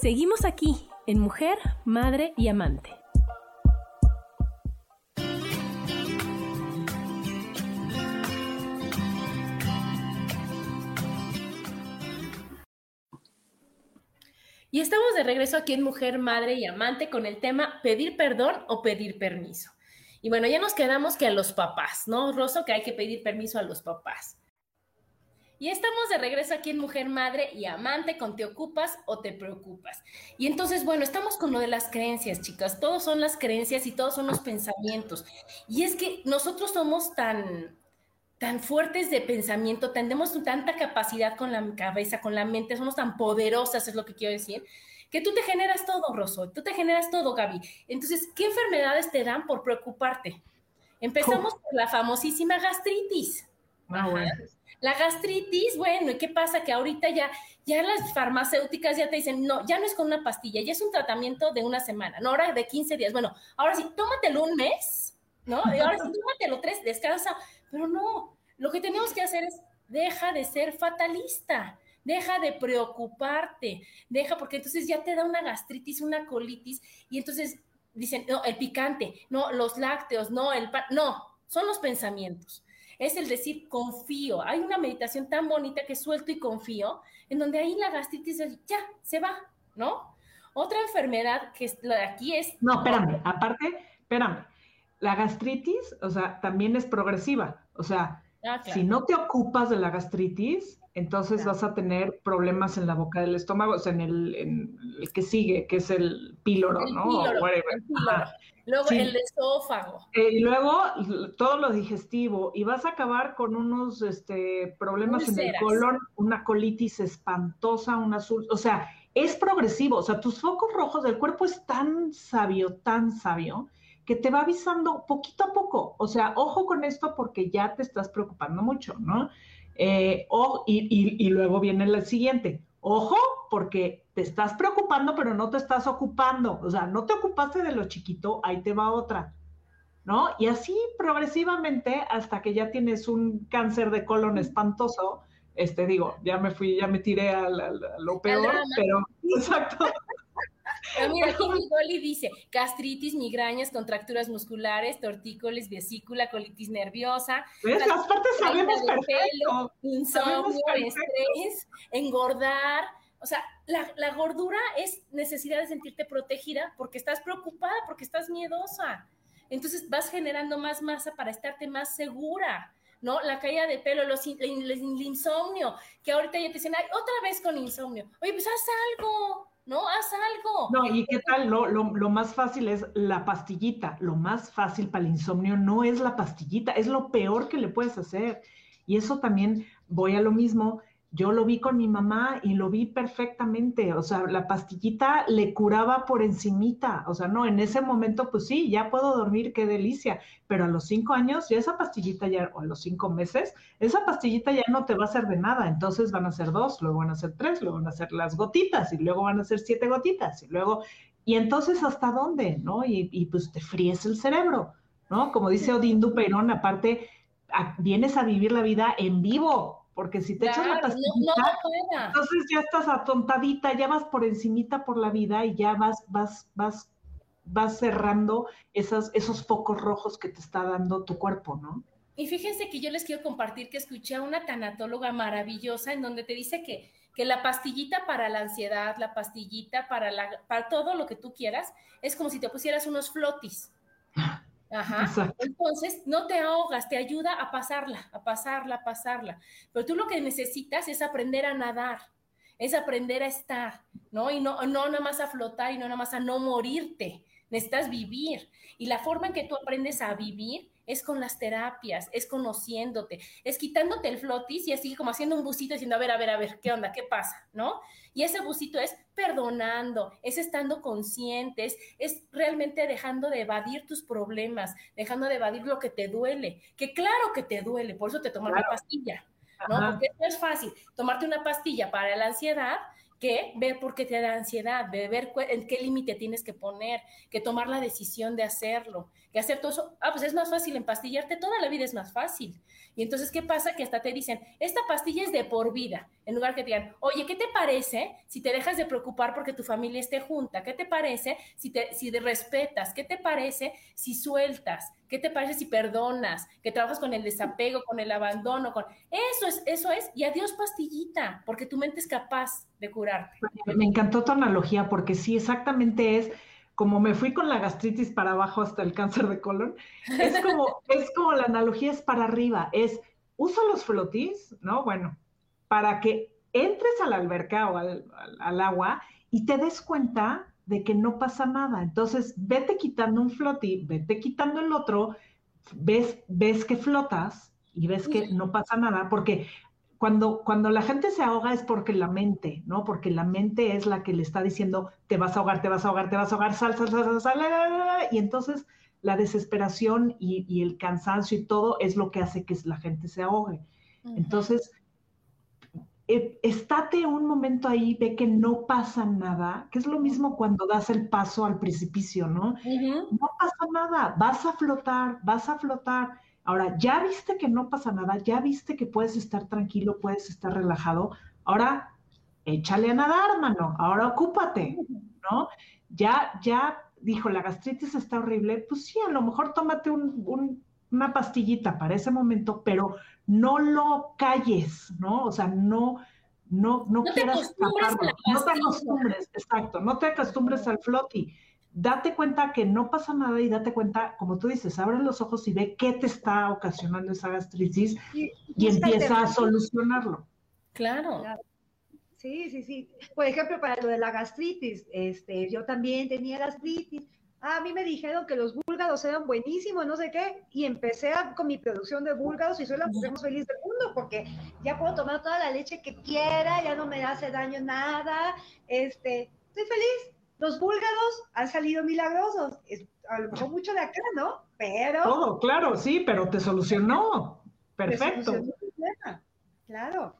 Seguimos aquí en Mujer, Madre y Amante. Y estamos de regreso aquí en Mujer, Madre y Amante con el tema pedir perdón o pedir permiso. Y bueno, ya nos quedamos que a los papás, ¿no, Rosso? Que hay que pedir permiso a los papás. Y estamos de regreso aquí en Mujer Madre y Amante con Te Ocupas o Te Preocupas. Y entonces, bueno, estamos con lo de las creencias, chicas. Todos son las creencias y todos son los pensamientos. Y es que nosotros somos tan, tan fuertes de pensamiento, tenemos tanta capacidad con la cabeza, con la mente, somos tan poderosas, es lo que quiero decir, que tú te generas todo, Rosso, tú te generas todo, Gaby. Entonces, ¿qué enfermedades te dan por preocuparte? Empezamos por la famosísima gastritis. Ah, bueno. La gastritis, bueno, ¿y qué pasa? Que ahorita ya, ya las farmacéuticas ya te dicen, no, ya no es con una pastilla, ya es un tratamiento de una semana, no, ahora de 15 días. Bueno, ahora sí, tómatelo un mes, ¿no? Y ahora sí, tómatelo tres, descansa. Pero no, lo que tenemos que hacer es, deja de ser fatalista, deja de preocuparte, deja, porque entonces ya te da una gastritis, una colitis, y entonces dicen, no, el picante, no, los lácteos, no, el pan, no, son los pensamientos es el decir confío. Hay una meditación tan bonita que suelto y confío, en donde ahí la gastritis ya se va, ¿no? Otra enfermedad que aquí es... No, espérame, aparte, espérame, la gastritis, o sea, también es progresiva, o sea, ah, si no te ocupas de la gastritis, entonces vas a tener problemas en la boca del estómago, o sea, en el, el que sigue, que es el píloro, ¿no? Luego el esófago. Eh, y luego todo lo digestivo. Y vas a acabar con unos este, problemas en el colon, una colitis espantosa, un azul. O sea, es progresivo. O sea, tus focos rojos del cuerpo es tan sabio, tan sabio, que te va avisando poquito a poco. O sea, ojo con esto porque ya te estás preocupando mucho, ¿no? Eh, y, y luego viene el siguiente. Ojo, porque te estás preocupando, pero no te estás ocupando. O sea, no te ocupaste de lo chiquito, ahí te va otra. ¿no? Y así progresivamente hasta que ya tienes un cáncer de colon espantoso, este digo, ya me fui, ya me tiré a, lo peor, pero *laughs* exacto. Mira, aquí Goli dice, gastritis, migrañas, contracturas musculares, tortícolis, vesícula, colitis nerviosa. ¿Ves? Las partes sabemos perfecto. insomnio, estrés, engordar. O sea, la, la gordura es necesidad de sentirte protegida porque estás preocupada, porque estás miedosa. Entonces vas generando más masa para estarte más segura. ¿no? La caída de pelo, los, el, insomnio, que ahorita ya te dicen, ay, otra vez con insomnio. Oye, pues haz algo, ¿no? Haz algo. No, y qué tal, lo, lo, lo, más fácil es la pastillita. Lo más fácil para el insomnio no es la pastillita, es lo peor que le puedes hacer. Y eso también, voy a lo mismo, yo lo vi con mi mamá y lo vi perfectamente, o sea, la pastillita le curaba por encimita, o sea, no, en ese momento, pues sí, ya puedo dormir, qué delicia, pero a los cinco años, ya esa pastillita ya, o a los cinco meses, esa pastillita ya no te va a hacer de nada, entonces van a ser dos, luego van a ser tres, luego van a ser las gotitas, y luego van a ser siete gotitas, y luego, y entonces, ¿hasta dónde? ¿No? Y, pues te fríes el cerebro, ¿no? Como dice Odín Duperón, aparte, vienes a vivir la vida en vivo, porque si te echas la pastillita, entonces ya estás atontadita, ya vas por encimita por la vida y ya vas, vas, vas, vas cerrando esas, esos focos rojos que te está dando tu cuerpo, ¿no? Y fíjense que yo les quiero compartir que escuché a una tanatóloga maravillosa en donde te dice que, que la pastillita para la ansiedad, la pastillita para, la, para todo lo que tú quieras, es como si te pusieras unos flotis. Ajá. Entonces, no te ahogas, te ayuda a pasarla, a pasarla, a pasarla. Pero tú lo que necesitas es aprender a nadar, es aprender a estar, ¿no? Y no, no nada más a flotar y no nada más a no morirte. Necesitas vivir. Y la forma en que tú aprendes a vivir es con las terapias, es conociéndote, es quitándote el flotis y así como haciendo un busito diciendo, a ver, a ver, a ver, ¿qué onda? ¿Qué pasa? ¿No? Y ese busito es perdonando, es estando conscientes, es realmente dejando de evadir tus problemas, dejando de evadir lo que te duele, que claro que te duele, por eso te tomas la pastilla, ¿no? Porque no es fácil tomarte una pastilla para la ansiedad que ver por qué te da ansiedad, ver en qué límite tienes que poner, que tomar la decisión de hacerlo, que hacer todo eso, ah, pues es más fácil empastillarte, toda la vida es más fácil. Y entonces, ¿qué pasa? Que hasta te dicen, esta pastilla es de por vida, en lugar que te digan, oye, ¿qué te parece si te dejas de preocupar porque tu familia esté junta? ¿Qué te parece si te si respetas? ¿Qué te parece si sueltas? ¿Qué te parece si perdonas? Que trabajas con el desapego, con el abandono, con eso es, eso es, y adiós pastillita, porque tu mente es capaz de curarte. Me encantó tu analogía, porque sí, exactamente es como me fui con la gastritis para abajo hasta el cáncer de colon, es *laughs* como, es como la analogía es para arriba, es uso los flotis, ¿no? Bueno, para que entres a la alberca o al, agua y te des cuenta de que no pasa nada. Entonces, vete quitando un floti, vete quitando el otro, ves, ves que flotas y ves que no pasa nada, porque cuando, cuando la gente se ahoga es porque la mente, ¿no? Porque la mente es la que le está diciendo, te vas a ahogar, te vas a ahogar, te vas a ahogar, sal, sal, sal, sal, sal, y entonces la desesperación y, el cansancio y todo es lo que hace que la gente se ahogue. Entonces, eh, estate un momento ahí, ve que no pasa nada, que es lo mismo cuando das el paso al precipicio, ¿no? No pasa nada, vas a flotar, vas a flotar Ahora, ya viste que no pasa nada, ya viste que puedes estar tranquilo, puedes estar relajado. Ahora, échale a nadar, mano. Ahora ocúpate, ¿no? Ya, ya dijo, la gastritis está horrible. Pues sí, a lo mejor tómate una pastillita para ese momento, pero no lo calles, ¿no? O sea, no, no, no, quieras taparlo. No te acostumbres, exacto, no te acostumbres al floti date cuenta que no pasa nada y date cuenta, como tú dices, abre los ojos y ve qué te está ocasionando esa gastritis y, empieza a solucionarlo. Claro. Sí, sí, sí. Por ejemplo, para lo de la gastritis, este, yo también tenía gastritis. A mí me dijeron que los búlgaros eran buenísimos, no sé qué, y empecé con mi producción de búlgaros y soy la mujer más feliz del mundo porque ya puedo tomar toda la leche que quiera, ya no me hace daño nada, este, estoy feliz los búlgaros han salido milagrosos. Es, a lo mejor mucho de acá, ¿no? Pero. Todo, claro, sí, pero te solucionó. Perfecto. Claro.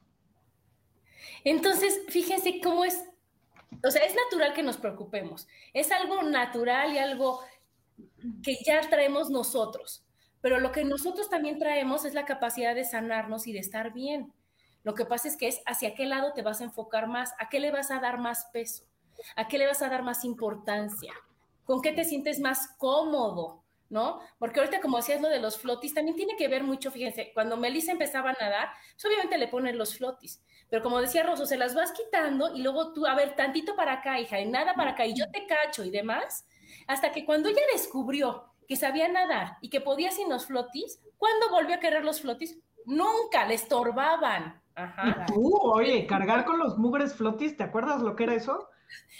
Entonces, fíjense cómo es. O sea, es natural que nos preocupemos. Es algo natural y algo que ya traemos nosotros. Pero lo que nosotros también traemos es la capacidad de sanarnos y de estar bien. Lo que pasa es que es hacia qué lado te vas a enfocar más, a qué le vas a dar más peso, a qué le vas a dar más importancia, con qué te sientes más cómodo, ¿no? Porque ahorita, como decías lo de los flotis, también tiene que ver mucho, fíjense, cuando Melissa empezaba a nadar, pues obviamente le ponen los flotis, pero como decía Rosso, se las vas quitando y luego tú, a ver, tantito para acá, hija, y nada para acá, y yo te cacho y demás, hasta que cuando ella descubrió que sabía nadar y que podía sin los flotis, ¿cuándo volvió a querer los flotis? Nunca, le estorbaban. Ajá. Y tú, oye, cargar con los mugres flotis, ¿te acuerdas lo que era eso?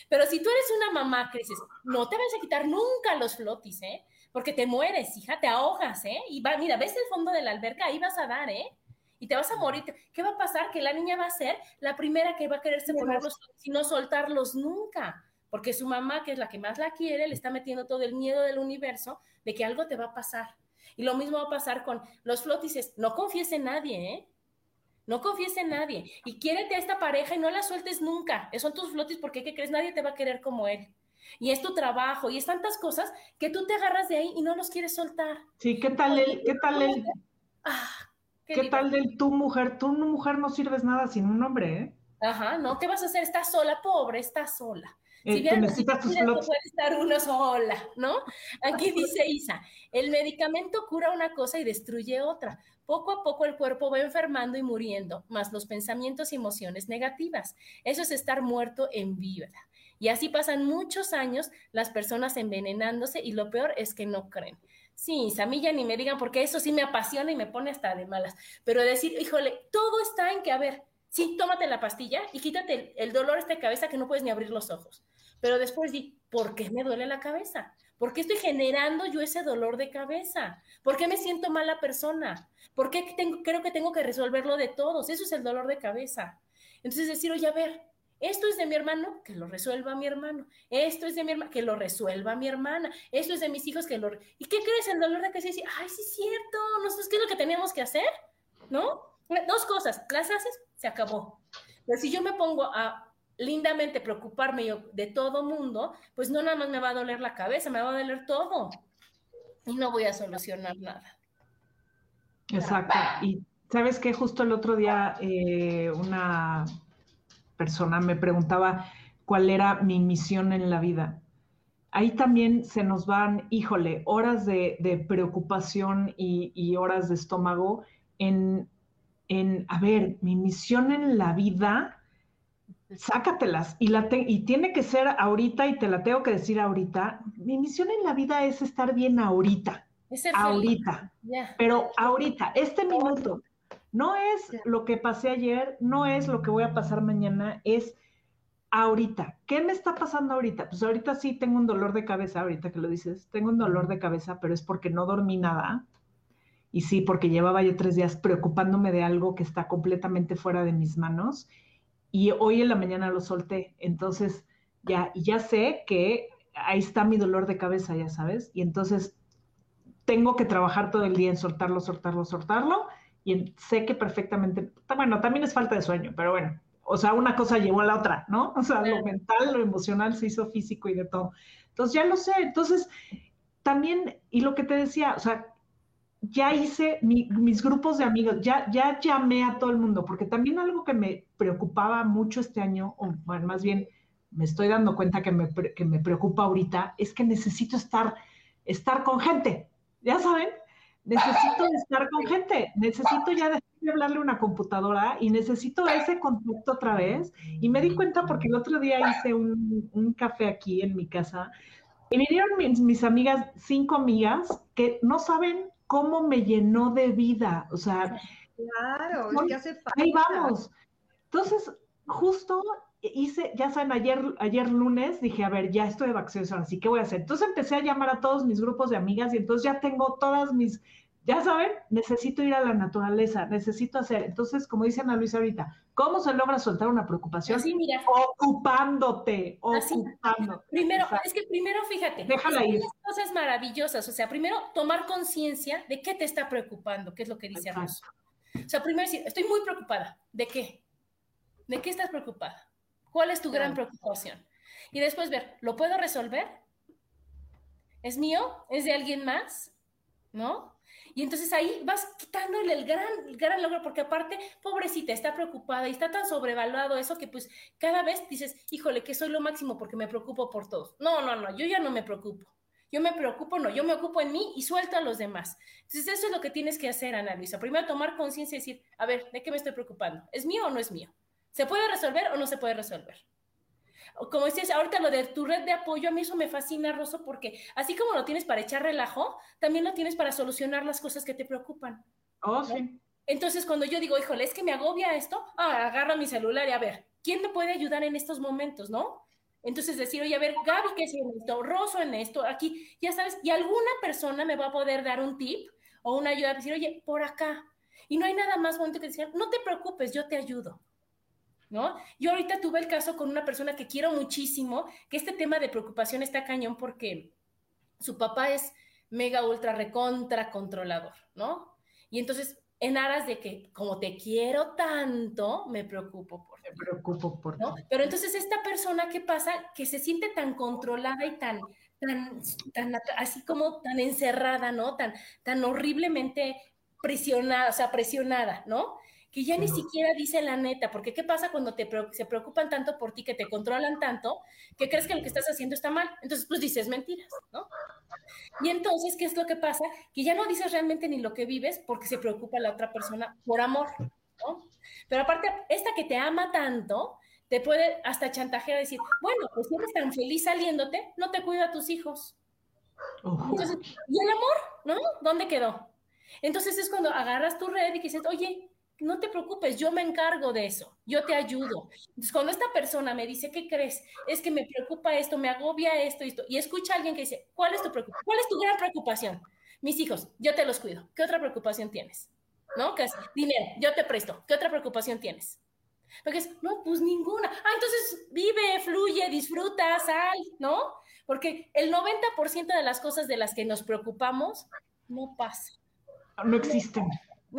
Pero si tú eres una mamá que dices, no te vas a quitar nunca los flotis, ¿eh? Porque te mueres, hija, te ahogas, ¿eh? Y va, mira, ves el fondo de la alberca, ahí vas a dar, ¿eh? Y te vas a morir. ¿Qué va a pasar? Que la niña va a ser la primera que va a quererse poner los flotis y no soltarlos nunca. Porque su mamá, que es la que más la quiere, le está metiendo todo el miedo del universo de que algo te va a pasar. Y lo mismo va a pasar con los flotis. No confíes en nadie, ¿eh? No confíes en nadie. Y quiérete a esta pareja y no la sueltes nunca. Son tus flotis porque, ¿qué crees? Nadie te va a querer como él. Y es tu trabajo y es tantas cosas que tú te agarras de ahí y no los quieres soltar. Sí, ¿qué tal él? ¿Qué tal él? Ah, ¿Qué, tal del tu mujer? Tú mujer no sirves nada sin un hombre, ¿eh? Ajá, no, ¿qué vas a hacer? Estás sola, pobre, estás sola. Si eh, bien, necesitas tus flotis. puede estar uno sola, ¿no? Aquí dice Isa, el medicamento cura una cosa y destruye otra. Poco a poco el cuerpo va enfermando y muriendo, más los pensamientos y emociones negativas. Eso es estar muerto en vida. Y así pasan muchos años las personas envenenándose y lo peor es que no creen. Sí, Samilla ni me digan porque eso sí me apasiona y me pone hasta de malas. Pero decir, híjole, todo está en que, a ver, sí, tómate la pastilla y quítate el, dolor de cabeza que no puedes ni abrir los ojos. Pero después di, ¿por qué me duele la cabeza? ¿Por qué estoy generando yo ese dolor de cabeza? ¿Por qué me siento mala persona? ¿Por qué creo que tengo que resolverlo de todos? Eso es el dolor de cabeza. Entonces decir, oye, a ver, esto es de mi hermano, que lo resuelva mi hermano. Esto es de mi hermana, que lo resuelva mi hermana. Esto es de mis hijos, que lo... ¿Y qué crees? El dolor de cabeza dice, ay, sí es cierto, ¿no sabes qué es lo que teníamos que hacer? ¿No? Dos cosas, las haces, se acabó. Pero si yo me pongo a lindamente preocuparme yo de todo mundo, pues no nada más me va a doler la cabeza, me va a doler todo. Y no voy a solucionar nada. Exacto. Y sabes que justo el otro día eh, una persona me preguntaba cuál era mi misión en la vida. Ahí también se nos van, híjole, horas de, preocupación y, horas de estómago en, en, a ver, mi misión en la vida sácatelas. Y, la y tiene que ser ahorita, y te la tengo que decir ahorita. Mi misión en la vida es estar bien ahorita. ahorita. Pero ahorita, este minuto. No es lo que pasé ayer, no es lo que voy a pasar mañana, es ahorita. ¿Qué me está pasando ahorita? Pues ahorita sí tengo un dolor de cabeza, ahorita que lo dices, tengo un dolor de cabeza, pero es porque no dormí nada. Y sí, porque llevaba yo tres días preocupándome de algo que está completamente fuera de mis manos y hoy en la mañana lo solté. Entonces, ya, ya sé que ahí está mi dolor de cabeza, ya sabes, y entonces tengo que trabajar todo el día en soltarlo, soltarlo, soltarlo, y sé que perfectamente, bueno, también es falta de sueño, pero bueno, o sea, una cosa llevó a la otra, ¿no? *laughs* O sea, lo mental, lo emocional se hizo físico y de todo. Entonces, ya lo sé, entonces, también, y lo que te decía, o sea, ya hice mis grupos de amigos, ya, ya llamé a todo el mundo, porque también algo que me preocupaba mucho este año, o bueno, más bien me estoy dando cuenta que me, que me preocupa ahorita, es que necesito estar, estar con gente, ya saben, necesito *laughs* estar con gente, necesito ya dejar de hablarle a una computadora y necesito ese contacto otra vez. Y me di cuenta porque el otro día hice un, un café aquí en mi casa y vinieron mis, mis amigas, cinco amigas, que no saben cómo me llenó de vida. O sea, claro, es que hace falta. Ahí vamos. Entonces, justo hice, ya saben, ayer, ayer lunes dije, a ver, ya estoy de vacaciones ahora sí, ¿qué voy a hacer? Entonces empecé a llamar a todos mis grupos de amigas y entonces ya tengo todas mis, ya saben, necesito ir a la naturaleza, necesito hacer. Entonces, como dice Ana Luisa ahorita, ¿cómo se logra soltar una preocupación? Así, mira. Ocupándote, ocupando. Primero, es que primero, fíjate, déjala ir. Cosas maravillosas, o sea, primero tomar conciencia de qué te está preocupando, qué es lo que dice Rosa. O sea, primero decir, estoy muy preocupada. ¿De qué? ¿De qué estás preocupada? ¿Cuál es tu gran preocupación? Y después ver, ¿lo puedo resolver? ¿Es mío? ¿Es de alguien más? ¿No? Y entonces ahí vas quitándole el gran, gran logro, porque aparte, pobrecita, está preocupada y está tan sobrevaluado eso que pues cada vez dices, híjole, que soy lo máximo porque me preocupo por todos. No, no, no, yo ya no me preocupo. Yo me preocupo, no, yo me ocupo en mí y suelto a los demás. Entonces eso es lo que tienes que hacer, Ana Luisa. Primero tomar conciencia y decir, a ver, ¿de qué me estoy preocupando? ¿Es mío o no es mío? ¿Se puede resolver o no se puede resolver? Como decías, ahorita lo de tu red de apoyo, a mí eso me fascina, Rosso, porque así como lo tienes para echar relajo, también lo tienes para solucionar las cosas que te preocupan. Oh, sí. Entonces, cuando yo digo, híjole, es que me agobia esto, ah, agarro mi celular y a ver, ¿quién me puede ayudar en estos momentos, no? Entonces decir, oye, a ver, Gaby, ¿qué es en esto? Rosso en esto, aquí, ya sabes, y alguna persona me va a poder dar un tip o una ayuda, decir, oye, por acá. Y no hay nada más bonito que decir, no te preocupes, yo te ayudo. ¿No? Yo ahorita tuve el caso con una persona que quiero muchísimo, que este tema de preocupación está cañón porque su papá es mega ultra recontra controlador, ¿no? Y entonces, en aras de que como te quiero tanto, me preocupo por Me preocupo por ¿no? Pero entonces esta persona, ¿qué pasa? Que se siente tan controlada y tan, tan, tan así como tan encerrada, ¿no? Tan, tan horriblemente presionada, o sea, presionada, ¿no? Que ya ni siquiera dice la neta, porque ¿qué pasa cuando te, se preocupan tanto por ti, que te controlan tanto, que crees que lo que estás haciendo está mal? Entonces, pues dices mentiras, ¿no? Y entonces, ¿qué es lo que pasa? Que ya no dices realmente ni lo que vives porque se preocupa la otra persona por amor, ¿no? Pero aparte, esta que te ama tanto, te puede hasta chantajear decir, bueno, pues si eres tan feliz saliéndote, no te cuida a tus hijos. Entonces, ¿y el amor? ¿No? ¿Dónde quedó? Entonces es cuando agarras tu red y dices, oye, no te preocupes, yo me encargo de eso, yo te ayudo. Entonces, cuando esta persona me dice, ¿qué crees? Es que me preocupa esto, me agobia esto, esto, y escucha a alguien que dice, ¿cuál es tu preocupación? ¿Cuál es tu gran preocupación? Mis hijos, yo te los cuido. ¿Qué otra preocupación tienes? ¿No? ¿Qué es? Dinero, yo te presto. ¿Qué otra preocupación tienes? Porque es, no, pues ninguna. Ah, entonces vive, fluye, disfruta, sal, ¿no? Porque el 90% de las cosas de las que nos preocupamos no pasa. No existen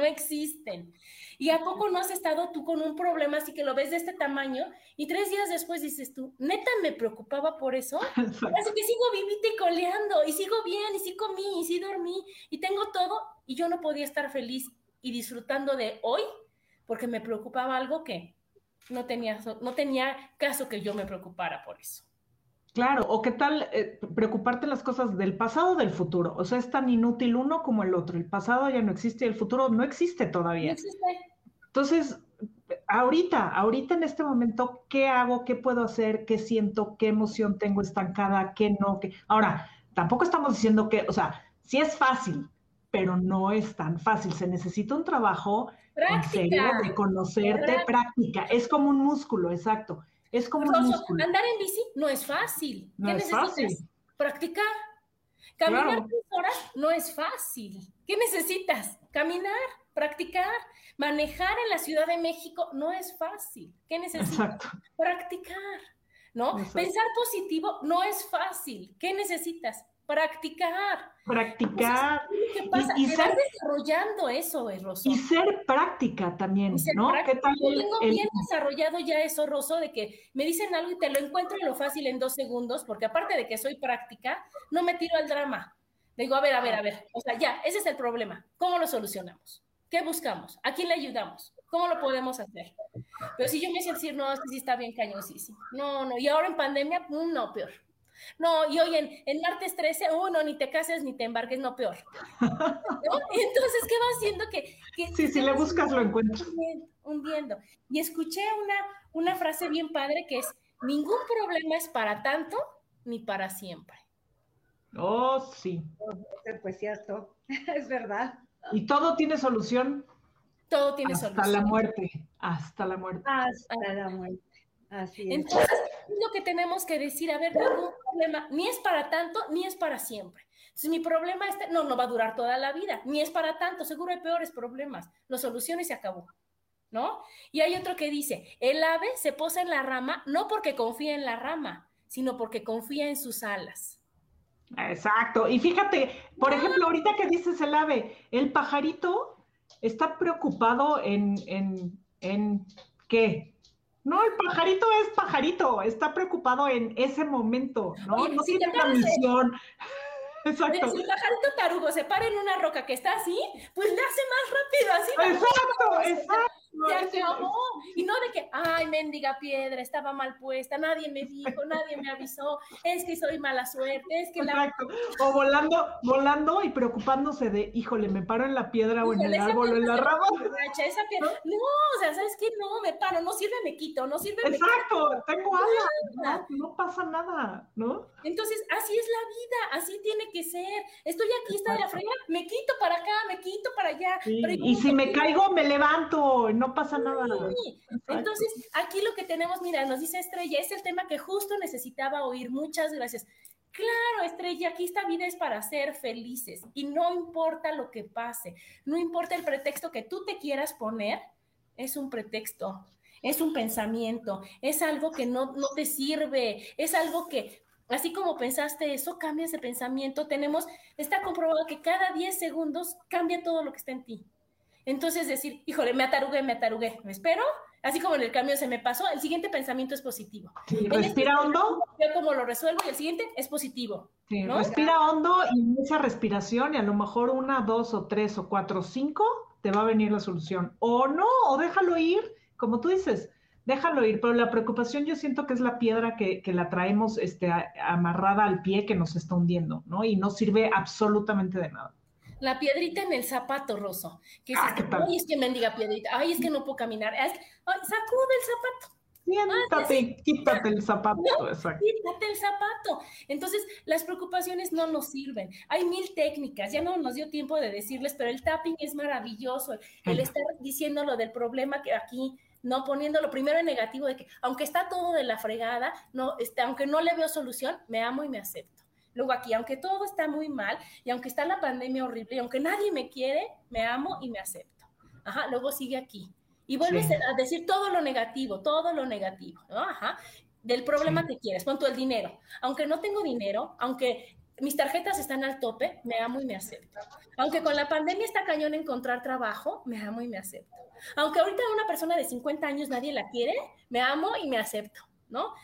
existen. ¿Y a poco no has estado tú con un problema así que lo ves de este tamaño y tres días después dices tú, neta me preocupaba por eso? *laughs* Así que sigo vivite y coleando y sigo bien y sí comí y sí dormí y tengo todo y yo no podía estar feliz y disfrutando de hoy porque me preocupaba algo que no tenía, no tenía caso que yo me preocupara por eso. Claro, o qué tal eh, preocuparte las cosas del pasado o del futuro. O sea, es tan inútil uno como el otro. El pasado ya no existe y el futuro no existe todavía. No existe. Entonces, ahorita, ahorita en este momento, ¿qué hago? ¿Qué puedo hacer? ¿Qué siento? ¿Qué emoción tengo estancada? ¿Qué no? ¿Qué? Ahora, tampoco estamos diciendo que, o sea, sí es fácil, pero no es tan fácil. Se necesita un trabajo en serio de conocerte, práctica. Es como un músculo, exacto. Es como Andar en bici no es fácil. ¿Qué necesitas? Practicar. Caminar tres horas no es fácil. ¿Qué necesitas? Caminar, practicar. Manejar en la Ciudad de México no es fácil. ¿Qué necesitas? Practicar. ¿No? Pensar positivo no es fácil. ¿Qué necesitas? Practicar. Practicar. ¿Qué pasa? Y, ser, desarrollando eso, eh, Rosso. Y ser práctica también, ¿no? ¿Qué tal Yo tengo bien desarrollado ya eso, Rosso, de que me dicen algo y te lo encuentro en lo fácil en dos segundos, porque aparte de que soy práctica, no me tiro al drama. Digo, a ver, a ver, a ver. O sea, ya, ese es el problema. ¿Cómo lo solucionamos? ¿Qué buscamos? ¿A quién le ayudamos? ¿Cómo lo podemos hacer? Pero si yo me siento decir, no, esto sí está bien cañosísimo. No, no. Y ahora en pandemia, mm, no, peor. No, y hoy en, martes 13, uno, ni te cases ni te embarques, no peor. *laughs* Entonces, ¿qué va haciendo? Que, sí, si le buscas lo encuentras. *laughs* Hundiendo. Y escuché una, una frase bien padre que es, ningún problema es para tanto ni para siempre. Oh, sí. Pues cierto, *laughs* es verdad. ¿Y todo tiene solución? Todo tiene solución. Hasta la muerte, hasta la muerte. Hasta la muerte. Así es. Entonces, es lo que tenemos que decir, a ver, ningún problema, ni es para tanto, ni es para siempre. Entonces, mi problema este, no, no va a durar toda la vida, ni es para tanto, seguro hay peores problemas, lo soluciono y se acabó, ¿no? Y hay otro que dice, el ave se posa en la rama no porque confía en la rama, sino porque confía en sus alas. Exacto, y fíjate, por ejemplo, ahorita que dices el ave, el pajarito está preocupado en, en, en ¿qué? No, el pajarito es pajarito, está preocupado en ese momento, ¿no? no tiene una misión. *laughs* Exacto. Si el pajarito tarugo se para en una roca que está así, pues le hace más rápido, así. Exacto, exacto. Se acabó. Y no de que, ay, mendiga piedra, estaba mal puesta, nadie me dijo, nadie me avisó, es que soy mala suerte, es que Exacto. O volando, volando y preocupándose de, híjole, me paro en la piedra o en el árbol o en la rama. Esa piedra. ¿No? o sea, ¿sabes qué? No, me paro, no sirve, me quito, no sirve, me Exacto, tengo alas, no, no pasa nada, ¿no? Entonces, así es la vida, así tiene que ser. Estoy aquí, está de la frega, me quito para acá, me quito para allá. y si me caigo, me levanto, no pasa nada. Entonces, aquí lo que tenemos, mira, nos dice Estrella, es el tema que justo necesitaba oír. Muchas gracias. Claro, Estrella, aquí esta vida es para ser felices y no importa lo que pase, no importa el pretexto que tú te quieras poner, es un pretexto, es un pensamiento, es algo que no, no te sirve, es algo que Así como pensaste eso, cambia ese pensamiento. Tenemos, está comprobado que cada 10 segundos cambia todo lo que está en ti. Entonces decir, híjole, me atarugué, me atarugué, me espero, así como en el cambio se me pasó, el siguiente pensamiento es positivo. respira hondo. Yo como lo resuelvo y el siguiente es positivo. Respira hondo y esa respiración y a lo mejor una, dos o tres o cuatro o cinco te va a venir la solución. O no, o déjalo ir, como tú dices, déjalo ir, pero la preocupación yo siento que es la piedra que, la traemos este, amarrada al pie que nos está hundiendo, ¿no? Y no sirve absolutamente de nada la piedrita en el zapato, Rosso. Que ah, ay, es que mendiga piedrita, ay, es que no puedo caminar, ay, sacude el zapato. Siéntate, quítate el zapato. Quítate el zapato. Entonces, las preocupaciones no nos sirven. Hay mil técnicas, ya no nos dio tiempo de decirles, pero el tapping es maravilloso. El estar diciendo lo del problema que aquí, no poniéndolo primero en negativo de que, aunque está todo de la fregada, no, este, aunque no le veo solución, me amo y me acepto. Luego aquí, aunque todo está muy mal y aunque está la pandemia horrible y aunque nadie me quiere, me amo y me acepto. Ajá, luego sigue aquí. Y vuelves a decir todo lo negativo, todo lo negativo, Ajá. Del problema que quieres, pon el dinero. Aunque no tengo dinero, aunque mis tarjetas están al tope, me amo y me acepto. Aunque con la pandemia está cañón encontrar trabajo, me amo y me acepto. Aunque ahorita una persona de 50 años nadie la quiere, me amo y me acepto, ¿no?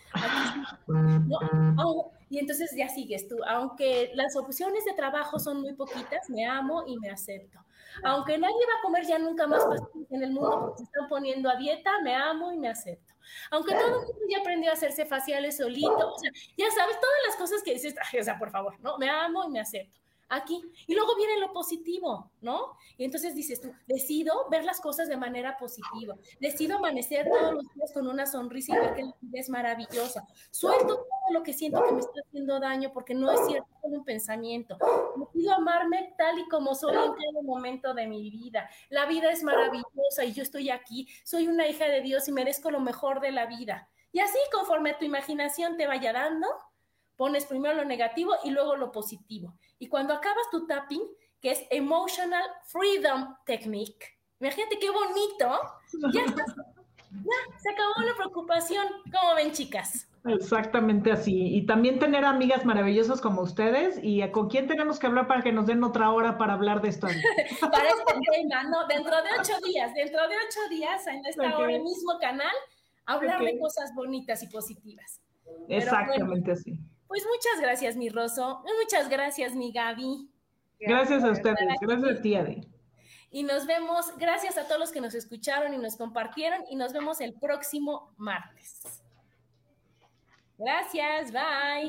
¿no? Y entonces ya sigues tú, aunque las opciones de trabajo son muy poquitas, me amo y me acepto. Aunque nadie va a comer ya nunca más en el mundo porque se están poniendo a dieta, me amo y me acepto. Aunque todo el mundo ya aprendió a hacerse faciales solito, ya sabes, todas las cosas que dices, o sea, por favor, ¿no? Me amo y me acepto aquí. Y luego viene lo positivo, ¿no? Y entonces dices tú, decido ver las cosas de manera positiva, decido amanecer todos los días con una sonrisa y ver que la vida es maravillosa. Suelto todo lo que siento que me está haciendo daño porque no es cierto, es un pensamiento. Decido amarme tal y como soy en cada momento de mi vida. La vida es maravillosa y yo estoy aquí, soy una hija de Dios y merezco lo mejor de la vida. Y así, conforme tu imaginación te vaya dando, pones primero lo negativo y luego lo positivo. Y cuando acabas tu tapping, que es Emotional Freedom Technique, imagínate qué bonito, ya ya se acabó la preocupación. ¿Cómo ven, chicas? Exactamente así. Y también tener amigas maravillosas como ustedes. ¿Y con quién tenemos que hablar para que nos den otra hora para hablar de esto? *laughs* para este tema, ¿no? Dentro de ocho días, dentro de ocho días, en esta hora mismo canal, hablar de cosas bonitas y positivas. Exactamente así. Pues muchas gracias, mi Rosso. Muchas gracias, mi Gaby. Gracias, a ustedes. Gracias a ti, Adi. Y nos vemos, gracias a todos los que nos escucharon y nos compartieron, y nos vemos el próximo martes. Gracias, bye.